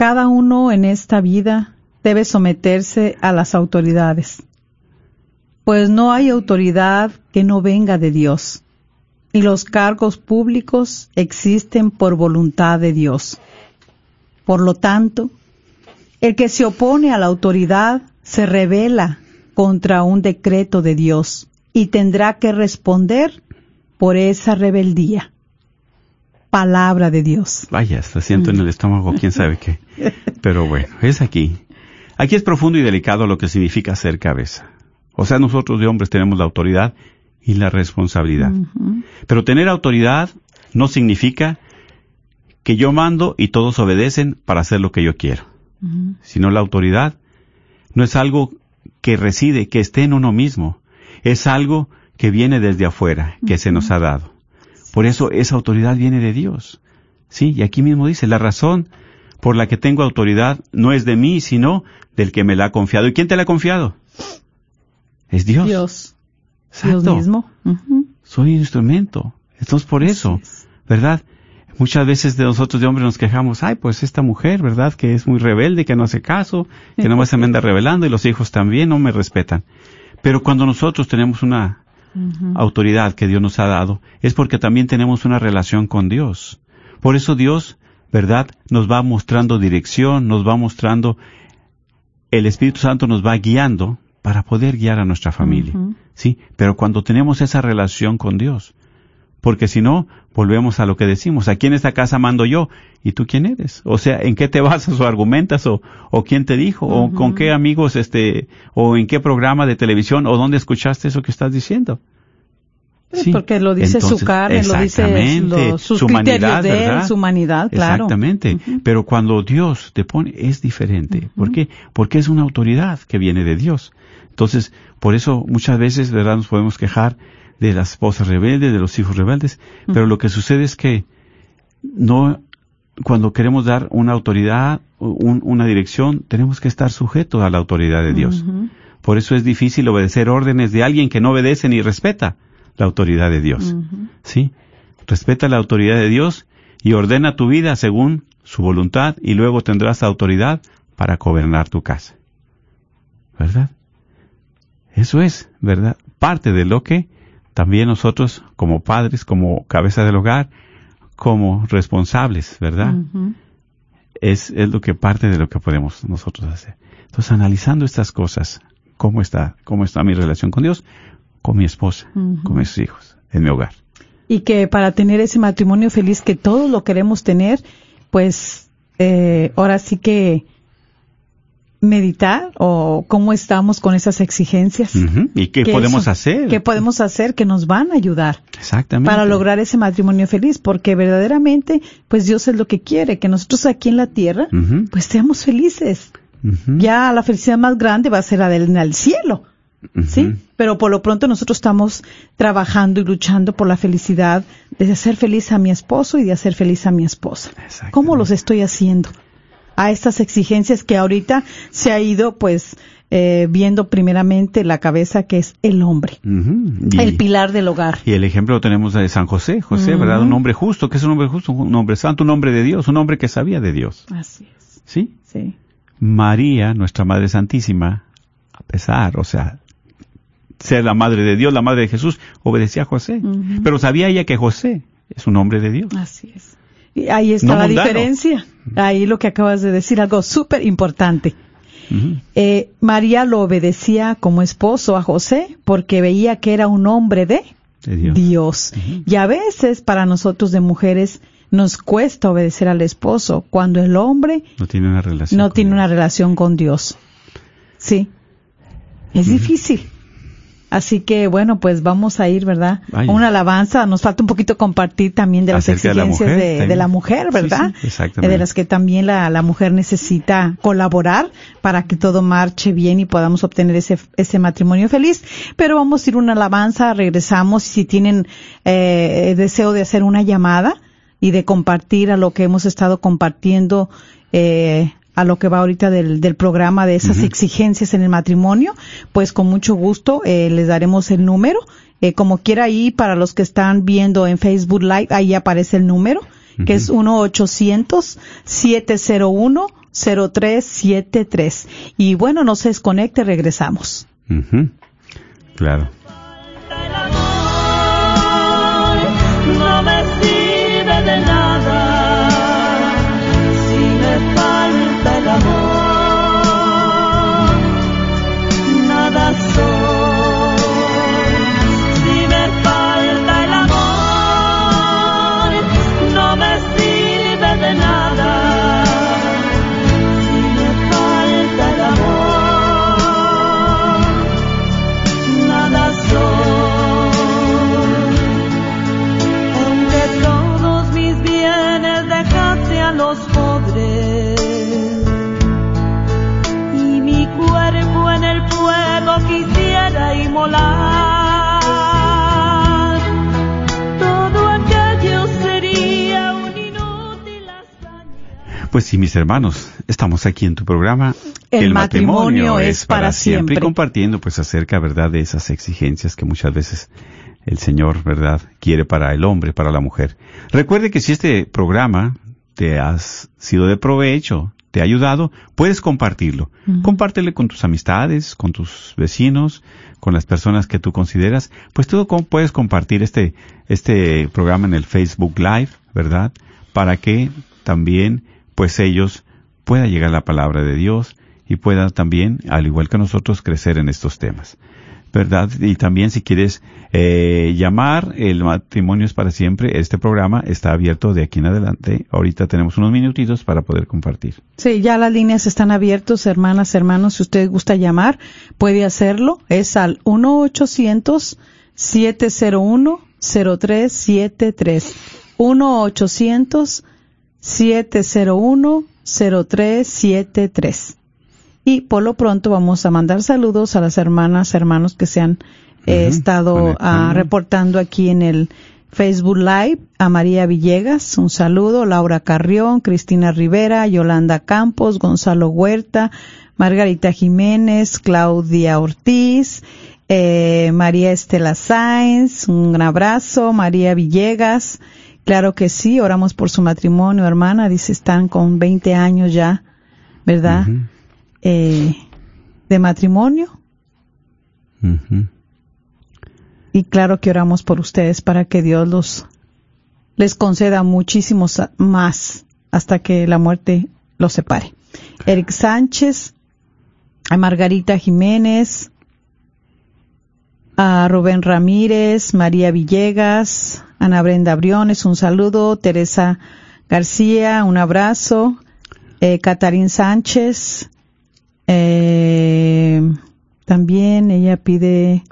Cada uno en esta vida debe someterse a las autoridades, pues no hay autoridad que no venga de Dios, y los cargos públicos existen por voluntad de Dios. Por lo tanto, el que se opone a la autoridad se revela contra un decreto de Dios y tendrá que responder por esa rebeldía palabra de Dios. Vaya, está siento en el estómago, quién sabe qué. Pero bueno, es aquí. Aquí es profundo y delicado lo que significa ser cabeza. O sea, nosotros de hombres tenemos la autoridad y la responsabilidad. Pero tener autoridad no significa que yo mando y todos obedecen para hacer lo que yo quiero. Sino la autoridad no es algo que reside, que esté en uno mismo. Es algo que viene desde afuera, que se nos ha dado. Por eso esa autoridad viene de Dios. Sí, y aquí mismo dice, la razón por la que tengo autoridad no es de mí, sino del que me la ha confiado. ¿Y quién te la ha confiado? Es Dios. Dios. Dios mismo. Soy un instrumento. Entonces por eso, ¿verdad? Muchas veces de nosotros de hombres nos quejamos, ay, pues esta mujer, ¿verdad? Que es muy rebelde, que no hace caso, que no se me anda revelando y los hijos también no me respetan. Pero cuando nosotros tenemos una autoridad que Dios nos ha dado, es porque también tenemos una relación con Dios. Por eso Dios, ¿verdad? Nos va mostrando dirección, nos va mostrando, el Espíritu Santo nos va guiando para poder guiar a nuestra familia. ¿Sí? Pero cuando tenemos esa relación con Dios, porque si no, volvemos a lo que decimos, aquí en esta casa mando yo, ¿y tú quién eres? O sea, ¿en qué te basas o argumentas o, o quién te dijo o con qué amigos este o en qué programa de televisión o dónde escuchaste eso que estás diciendo? Sí, porque lo dice su carne, lo dice sus su humanidad, de él, su humanidad, claro. Exactamente. Pero cuando Dios te pone, es diferente. ¿Por qué? Porque es una autoridad que viene de Dios. Entonces, por eso muchas veces, ¿verdad? Nos podemos quejar de las esposas rebeldes, de los hijos rebeldes, pero lo que sucede es que no, cuando queremos dar una autoridad, una dirección, tenemos que estar sujetos a la autoridad de Dios. Por eso es difícil obedecer órdenes de alguien que no obedece ni respeta la autoridad de Dios. ¿Sí? Respeta la autoridad de Dios y ordena tu vida según su voluntad y luego tendrás autoridad para gobernar tu casa. ¿Verdad? Eso es, ¿verdad? Parte de lo que también nosotros como padres, como cabeza del hogar, como responsables, ¿verdad? es, es lo que parte de lo que podemos nosotros hacer. Entonces, analizando estas cosas, ¿cómo está, cómo está mi relación con Dios? Con mi esposa, con mis hijos, en mi hogar. Y que para tener ese matrimonio feliz que todos lo queremos tener, pues eh, ahora sí que meditar o cómo estamos con esas exigencias. ¿Y qué podemos hacer? ¿Qué podemos hacer que nos van a ayudar? Exactamente. Para lograr ese matrimonio feliz, porque verdaderamente, pues Dios es lo que quiere, que nosotros aquí en la tierra, pues seamos felices. Ya la felicidad más grande va a ser la del cielo. ¿Sí? Pero por lo pronto nosotros estamos trabajando y luchando por la felicidad de hacer feliz a mi esposo y de hacer feliz a mi esposa. ¿Cómo los estoy haciendo? A estas exigencias que ahorita se ha ido pues eh, viendo primeramente la cabeza que es el hombre, el pilar del hogar. Y el ejemplo lo tenemos de San José, José, ¿verdad? Un hombre justo, que es un hombre justo, un hombre santo, un hombre de Dios, un hombre que sabía de Dios. Así es. ¿Sí? Sí. María, nuestra Madre Santísima, a pesar, o sea, ser la Madre de Dios, la Madre de Jesús, obedecía a José. Pero sabía ella que José es un hombre de Dios. Así es. Ahí está la diferencia. Ahí lo que acabas de decir, algo súper importante. eh, María lo obedecía como esposo a José porque veía que era un hombre de, Dios. Y a veces para nosotros de mujeres nos cuesta obedecer al esposo cuando el hombre no tiene una relación, no tiene una relación con Dios. Sí. Es difícil. Así que bueno, pues vamos a ir, ¿verdad? Una alabanza. Nos falta un poquito compartir también de las exigencias de la, mujer, ¿verdad? exactamente. De las que también la, la, mujer necesita colaborar para que todo marche bien y podamos obtener ese, ese matrimonio feliz. Pero vamos a ir una alabanza, regresamos. Si tienen eh, deseo de hacer una llamada y de compartir a lo que hemos estado compartiendo eh, a lo que va ahorita del, del programa de esas exigencias en el matrimonio, pues con mucho gusto eh, les daremos el número. Eh, como quiera ahí, para los que están viendo en Facebook Live, ahí aparece el número, que es 1-800-701-0373. Y bueno, no se desconecte, regresamos. Claro. No me Pues sí, mis hermanos, estamos aquí en tu programa. El matrimonio es para siempre. Y compartiendo pues acerca, ¿verdad?, de esas exigencias que muchas veces el Señor, ¿verdad?, quiere para el hombre, para la mujer. Recuerde que si este programa te has sido de provecho, te ha ayudado, puedes compartirlo. Compártelo con tus amistades, con tus vecinos, con las personas que tú consideras. Pues tú puedes compartir este, este programa en el Facebook Live, ¿verdad? Para que también, pues ellos pueda llegar la palabra de Dios y puedan también, al igual que nosotros, crecer en estos temas. ¿Verdad? Y también si quieres eh, llamar, el matrimonio es para siempre, este programa está abierto de aquí en adelante. Ahorita tenemos unos minutitos para poder compartir. Sí, ya las líneas están abiertas, hermanas, hermanos. Si usted gusta llamar, puede hacerlo. Es al 1-800-701-0373. 1-800-701-0373. Y por lo pronto vamos a mandar saludos a las hermanas, hermanos que se han eh, estado ah, reportando aquí en el Facebook Live. A María Villegas, un saludo. Laura Carrión, Cristina Rivera, Yolanda Campos, Gonzalo Huerta, Margarita Jiménez, Claudia Ortiz, eh, María Estela Sáenz, un abrazo. María Villegas, claro que sí, oramos por su matrimonio, hermana. Dice, están con 20 años ya, ¿verdad? Eh, de matrimonio. y claro que oramos por ustedes para que Dios los les conceda muchísimos más hasta que la muerte los separe. Eric Sánchez, a Margarita Jiménez, a Rubén Ramírez, María Villegas, Ana Brenda Briones, un saludo, Teresa García, un abrazo, eh, Catarín Sánchez, eh, también ella pide,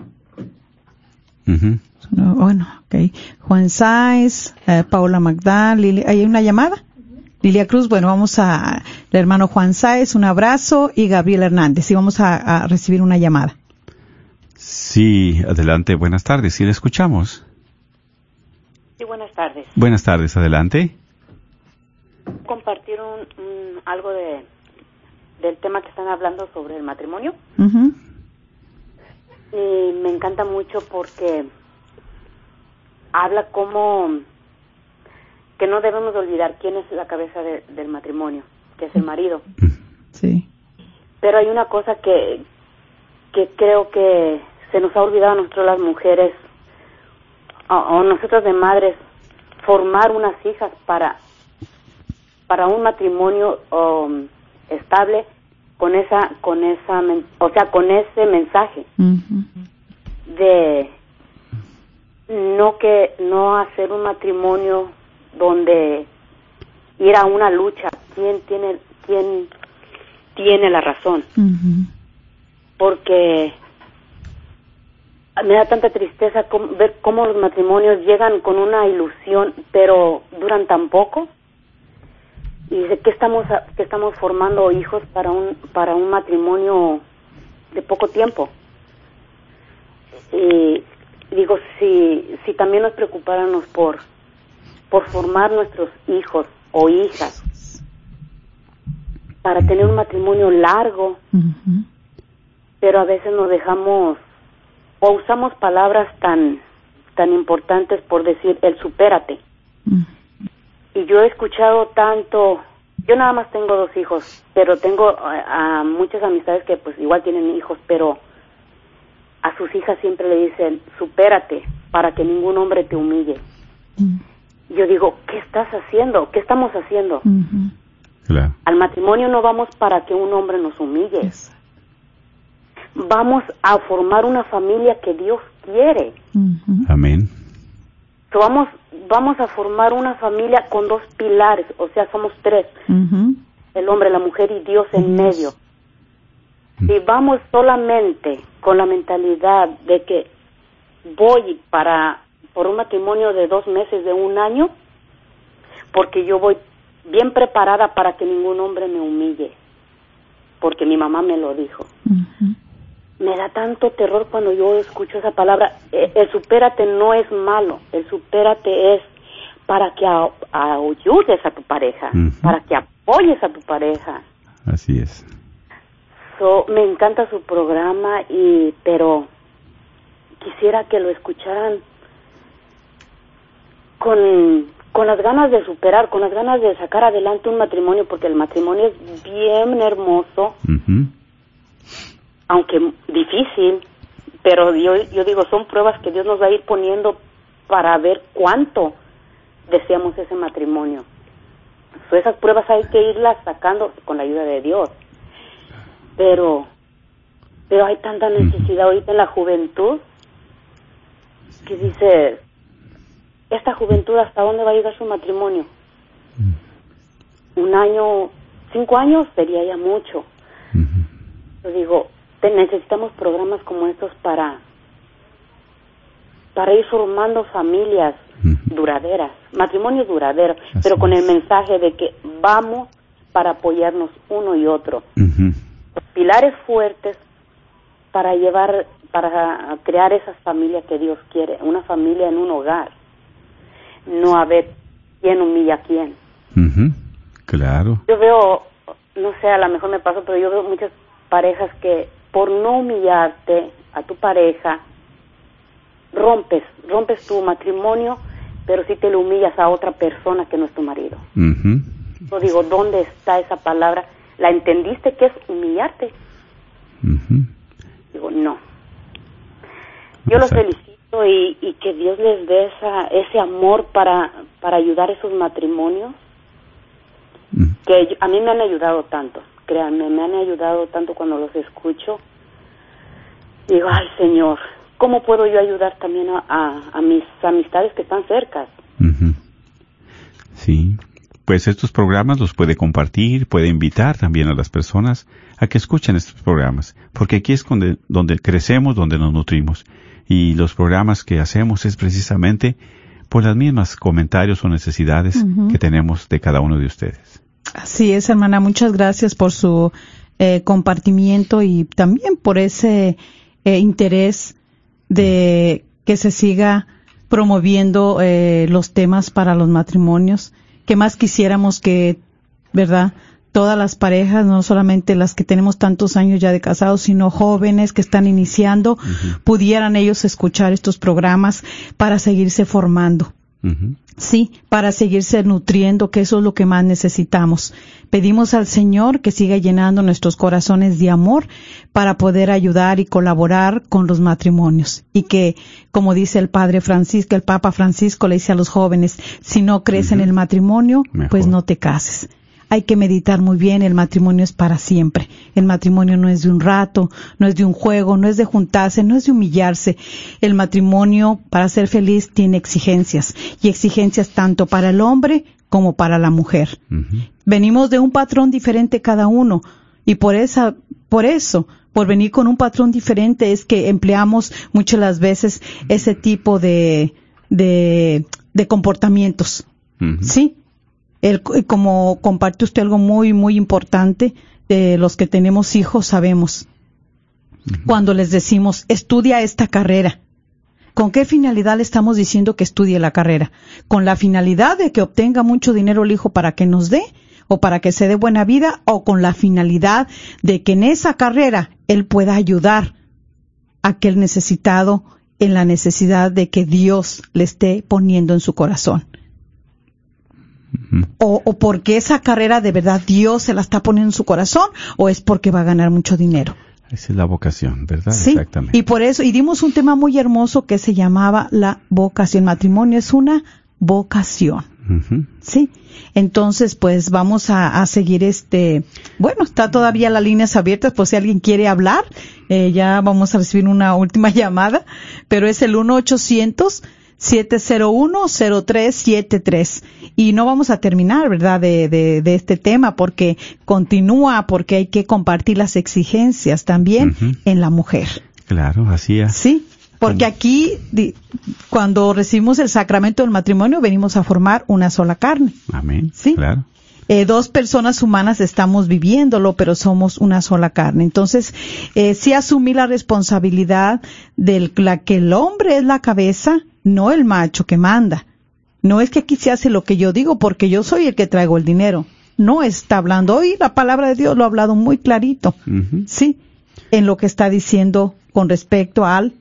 bueno, okay. Juan Sáez, eh, Paula Magdal, ¿hay una llamada? Lilia Cruz, bueno, vamos a el hermano Juan Sáez, un abrazo, y Gabriel Hernández, y vamos a, recibir una llamada. Sí, adelante, buenas tardes, sí le escuchamos. Tardes. Buenas tardes, adelante. Compartir un, algo de, del tema que están hablando sobre el matrimonio. Y me encanta mucho porque habla como que no debemos olvidar quién es la cabeza del matrimonio, que es el marido. Sí. Pero hay una cosa que, que creo que se nos ha olvidado a nosotros las mujeres, o, nosotros de madres, formar unas hijas para, para un matrimonio um, estable con esa, con esa, o sea, con ese mensaje de no que no hacer un matrimonio donde ir a una lucha. Quién tiene quién tiene la razón porque me da tanta tristeza ver cómo los matrimonios llegan con una ilusión pero duran tan poco. Y de qué estamos que estamos formando hijos para un para un matrimonio de poco tiempo y digo si si también nos preocupáramos por por formar nuestros hijos o hijas para tener un matrimonio largo, pero a veces nos dejamos o usamos palabras tan tan importantes por decir el supérate. Y yo he escuchado tanto, yo nada más tengo dos hijos, pero tengo a, muchas amistades que pues igual tienen hijos, pero a sus hijas siempre le dicen, supérate para que ningún hombre te humille yo digo, ¿qué estás haciendo? ¿Qué estamos haciendo? Al matrimonio no vamos para que un hombre nos humille. Vamos a formar una familia que Dios quiere. Amén. vamos, vamos a formar una familia con dos pilares, o sea, somos tres. El hombre, la mujer y Dios en medio. Si vamos solamente con la mentalidad de que voy para por un matrimonio de dos meses, de un año, porque yo voy bien preparada para que ningún hombre me humille, porque mi mamá me lo dijo. Me da tanto terror cuando yo escucho esa palabra. E, el, supérate no es malo, el supérate es para que ayudes a tu pareja, para que apoyes a tu pareja. Así es. me encanta su programa y pero quisiera que lo escucharan con, con las ganas de superar, con las ganas de sacar adelante un matrimonio, porque el matrimonio es bien hermoso, aunque difícil, pero yo, yo digo, son pruebas que Dios nos va a ir poniendo para ver cuánto deseamos ese matrimonio. esas pruebas hay que irlas sacando con la ayuda de Dios. Pero, pero hay tanta necesidad ahorita en la juventud que dice, esta juventud hasta dónde va a llegar su matrimonio. Un año, cinco años sería ya mucho. Yo digo, necesitamos programas como estos para para ir formando familias duraderas, matrimonios duraderos, pero con el mensaje de que vamos para apoyarnos uno y otro. Pilares fuertes para llevar, para crear esas familias que Dios quiere, una familia en un hogar no a ver quién humilla a quién. Claro. Yo veo, no sé, a lo mejor me paso, pero yo veo muchas parejas que por no humillarte a tu pareja, rompes, rompes tu matrimonio, pero si te lo humillas a otra persona que no es tu marido. Yo digo, ¿dónde está esa palabra? ¿La entendiste que es humillarte? Digo, no. Yo los felicito esto y, que Dios les dé esa, ese amor para, para ayudar a esos matrimonios que a mí me han ayudado tanto, créanme, me han ayudado tanto cuando los escucho. Digo, ay Señor, ¿cómo puedo yo ayudar también a, a, mis amistades que están cerca? Sí, pues estos programas los puede compartir, puede invitar también a las personas a que escuchen estos programas, porque aquí es donde, donde crecemos, donde nos nutrimos. Y los programas que hacemos es precisamente por las mismas comentarios o necesidades que tenemos de cada uno de ustedes. Así es, hermana. Muchas gracias por su eh, compartimiento y también por ese eh, interés de que se siga promoviendo eh, los temas para los matrimonios que más quisiéramos que, ¿verdad? Todas las parejas, no solamente las que tenemos tantos años ya de casados, sino jóvenes que están iniciando, pudieran ellos escuchar estos programas para seguirse formando. Sí, para seguirse nutriendo, que eso es lo que más necesitamos. Pedimos al Señor que siga llenando nuestros corazones de amor para poder ayudar y colaborar con los matrimonios. Y que, como dice el Padre Francisco, el Papa Francisco le dice a los jóvenes, si no crees en el matrimonio, pues no te cases hay que meditar muy bien, el matrimonio es para siempre. El matrimonio no es de un rato, no es de un juego, no es de juntarse, no es de humillarse. El matrimonio, para ser feliz, tiene exigencias, y exigencias tanto para el hombre como para la mujer. Venimos de un patrón diferente cada uno, y por esa, por eso, por venir con un patrón diferente es que empleamos muchas las veces ese tipo de, de, de comportamientos. ¿Sí? El, como comparte usted algo muy, muy importante, de los que tenemos hijos sabemos. Cuando les decimos, estudia esta carrera, ¿con qué finalidad le estamos diciendo que estudie la carrera? ¿Con la finalidad de que obtenga mucho dinero el hijo para que nos dé? ¿O para que se dé buena vida? ¿O con la finalidad de que en esa carrera él pueda ayudar a aquel necesitado en la necesidad de que Dios le esté poniendo en su corazón? O, o porque esa carrera de verdad Dios se la está poniendo en su corazón o es porque va a ganar mucho dinero. Esa es la vocación, ¿verdad? Sí, Exactamente. Y por eso, y dimos un tema muy hermoso que se llamaba la vocación. Matrimonio es una vocación. Sí. Entonces, pues vamos a, seguir este. Bueno, está todavía las líneas abiertas por si alguien quiere hablar. Eh, ya vamos a recibir una última llamada, pero es el 1 800 701-0373. Y no vamos a terminar, ¿verdad?, de, de, este tema porque continúa, porque hay que compartir las exigencias también en la mujer. Claro, así es. Sí, porque aquí, cuando recibimos el sacramento del matrimonio, venimos a formar una sola carne. Amén. Sí. Claro. Eh, dos personas humanas estamos viviéndolo, pero somos una sola carne. Entonces, eh, sí asumí la responsabilidad de la que el hombre es la cabeza no el macho que manda. No es que aquí se hace lo que yo digo porque yo soy el que traigo el dinero. No está hablando. Hoy la palabra de Dios lo ha hablado muy clarito. Sí, en lo que está diciendo con respecto al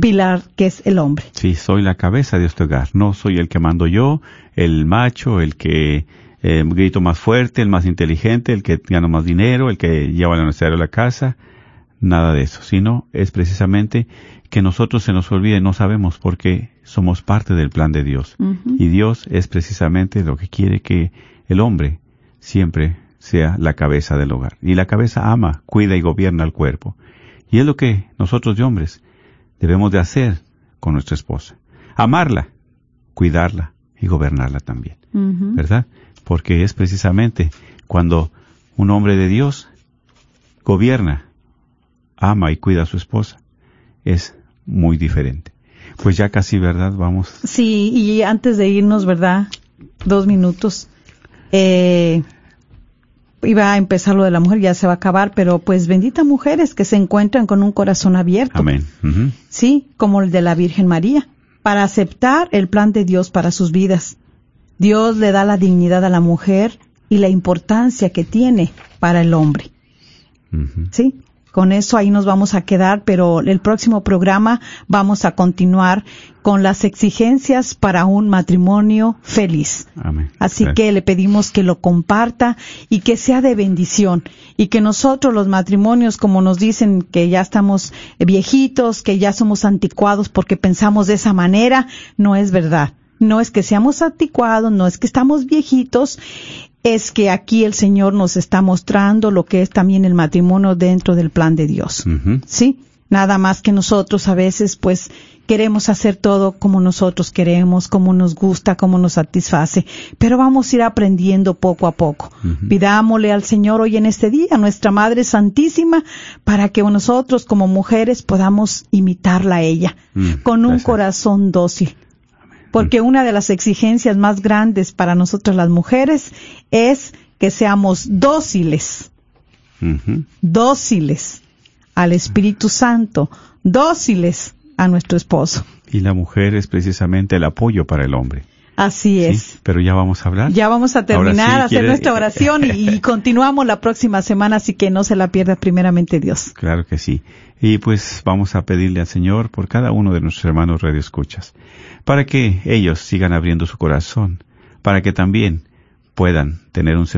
pilar que es el hombre. Sí, soy la cabeza de este hogar. No soy el que mando yo, el macho, el que eh, grito más fuerte, el más inteligente, el que gana más dinero, el que lleva la necesario a la casa. Nada de eso, sino es precisamente que nosotros se nos olvide, no sabemos porque somos parte del plan de Dios. Y Dios es precisamente lo que quiere que el hombre siempre sea la cabeza del hogar. Y la cabeza ama, cuida y gobierna el cuerpo. Y es lo que nosotros de hombres debemos de hacer con nuestra esposa. Amarla, cuidarla y gobernarla también. ¿Verdad? Porque es precisamente cuando un hombre de Dios gobierna, ama y cuida a su esposa, es muy diferente. Pues ya casi, ¿verdad? Vamos. Sí, y antes de irnos, ¿verdad? Dos minutos. Eh, iba a empezar lo de la mujer, ya se va a acabar, pero pues bendita mujeres que se encuentran con un corazón abierto. Amén. Sí, como el de la Virgen María, para aceptar el plan de Dios para sus vidas. Dios le da la dignidad a la mujer y la importancia que tiene para el hombre. Sí, Con eso ahí nos vamos a quedar, pero el próximo programa vamos a continuar con las exigencias para un matrimonio feliz. Así que le pedimos que lo comparta y que sea de bendición y que nosotros los matrimonios, como nos dicen que ya estamos viejitos, que ya somos anticuados porque pensamos de esa manera, no es verdad. No es que seamos anticuados, no es que estamos viejitos, es que aquí el Señor nos está mostrando lo que es también el matrimonio dentro del plan de Dios. ¿Sí? Nada más que nosotros a veces pues queremos hacer todo como nosotros queremos, como nos gusta, como nos satisface, pero vamos a ir aprendiendo poco a poco. Pidámosle al Señor hoy en este día, nuestra Madre Santísima, para que nosotros como mujeres podamos imitarla a ella, mm, con un corazón dócil porque una de las exigencias más grandes para nosotras las mujeres es que seamos dóciles, dóciles al Espíritu Santo, dóciles a nuestro esposo. Y la mujer es precisamente el apoyo para el hombre. Así es. pero ya vamos a hablar. Ya vamos a terminar, a hacer nuestra oración y, continuamos la próxima semana, así que no se la pierda primeramente Dios. Claro que sí. Y pues vamos a pedirle al Señor por cada uno de nuestros hermanos radioescuchas para que ellos sigan abriendo su corazón, para que también puedan tener un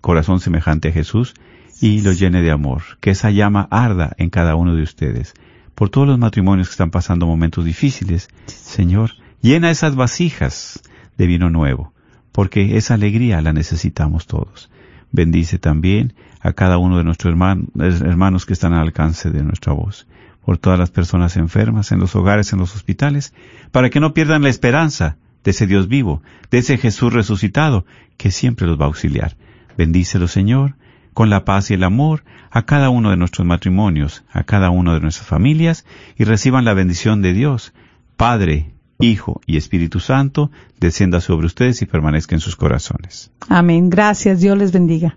corazón semejante a Jesús y lo llene de amor, que esa llama arda en cada uno de ustedes. Por todos los matrimonios que están pasando momentos difíciles, Señor, llena esas vasijas de vino nuevo, porque esa alegría la necesitamos todos. Bendice también a cada uno de nuestros hermanos que están al alcance de nuestra voz por todas las personas enfermas, en los hogares, en los hospitales, para que no pierdan la esperanza de ese Dios vivo, de ese Jesús resucitado, que siempre los va a auxiliar. Bendícelo, Señor, con la paz y el amor a cada uno de nuestros matrimonios, a cada una de nuestras familias, y reciban la bendición de Dios, Padre, Hijo y Espíritu Santo, descienda sobre ustedes y permanezca en sus corazones. Amén. Gracias. Dios les bendiga.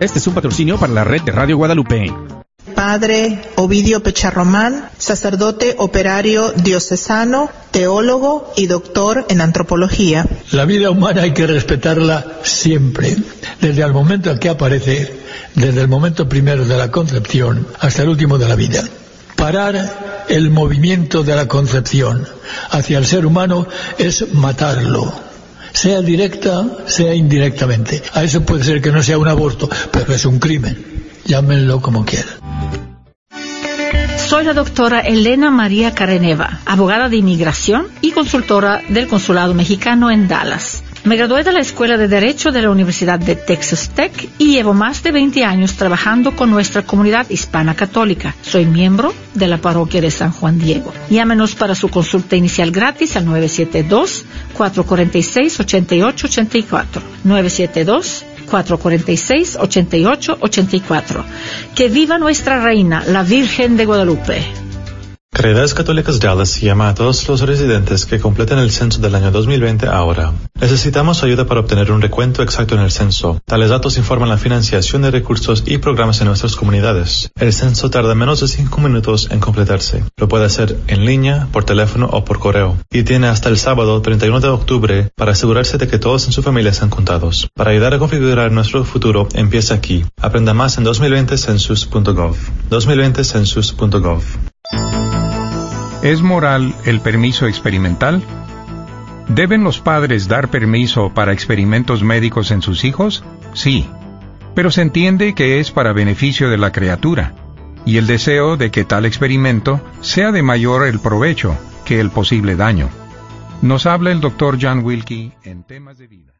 Este es un patrocinio para la red de Radio Guadalupe. Padre Ovidio Pecharromán, sacerdote operario diocesano, teólogo y doctor en antropología. La vida humana hay que respetarla siempre, desde el momento en que aparece, desde el momento primero de la concepción hasta el último de la vida. Parar el movimiento de la concepción hacia el ser humano es matarlo sea directa, sea indirectamente. A eso puede ser que no sea un aborto, pero es un crimen. Llámenlo como quieran. Soy la doctora Elena María Careneva, abogada de inmigración y consultora del Consulado Mexicano en Dallas. Me gradué de la Escuela de Derecho de la Universidad de Texas Tech y llevo más de 20 años trabajando con nuestra comunidad hispana católica. Soy miembro de la parroquia de San Juan Diego. Llámenos para su consulta inicial gratis al 972-446-8884. 972-446-8884. Que viva nuestra reina, la Virgen de Guadalupe. Caridades Católicas Dallas llama a todos los residentes que completen el censo del año 2020 ahora. Necesitamos ayuda para obtener un recuento exacto en el censo. Tales datos informan la financiación de recursos y programas en nuestras comunidades. El censo tarda menos de 5 minutos en completarse. Lo puede hacer en línea, por teléfono o por correo. Y tiene hasta el sábado 31 de octubre para asegurarse de que todos en su familia sean contados. Para ayudar a configurar nuestro futuro, empieza aquí. Aprenda más en 2020census.gov. 2020census.gov. ¿Es moral el permiso experimental? ¿Deben los padres dar permiso para experimentos médicos en sus hijos? Sí, pero se entiende que es para beneficio de la criatura, y el deseo de que tal experimento sea de mayor el provecho que el posible daño. Nos habla el doctor John Wilkie en temas de vida.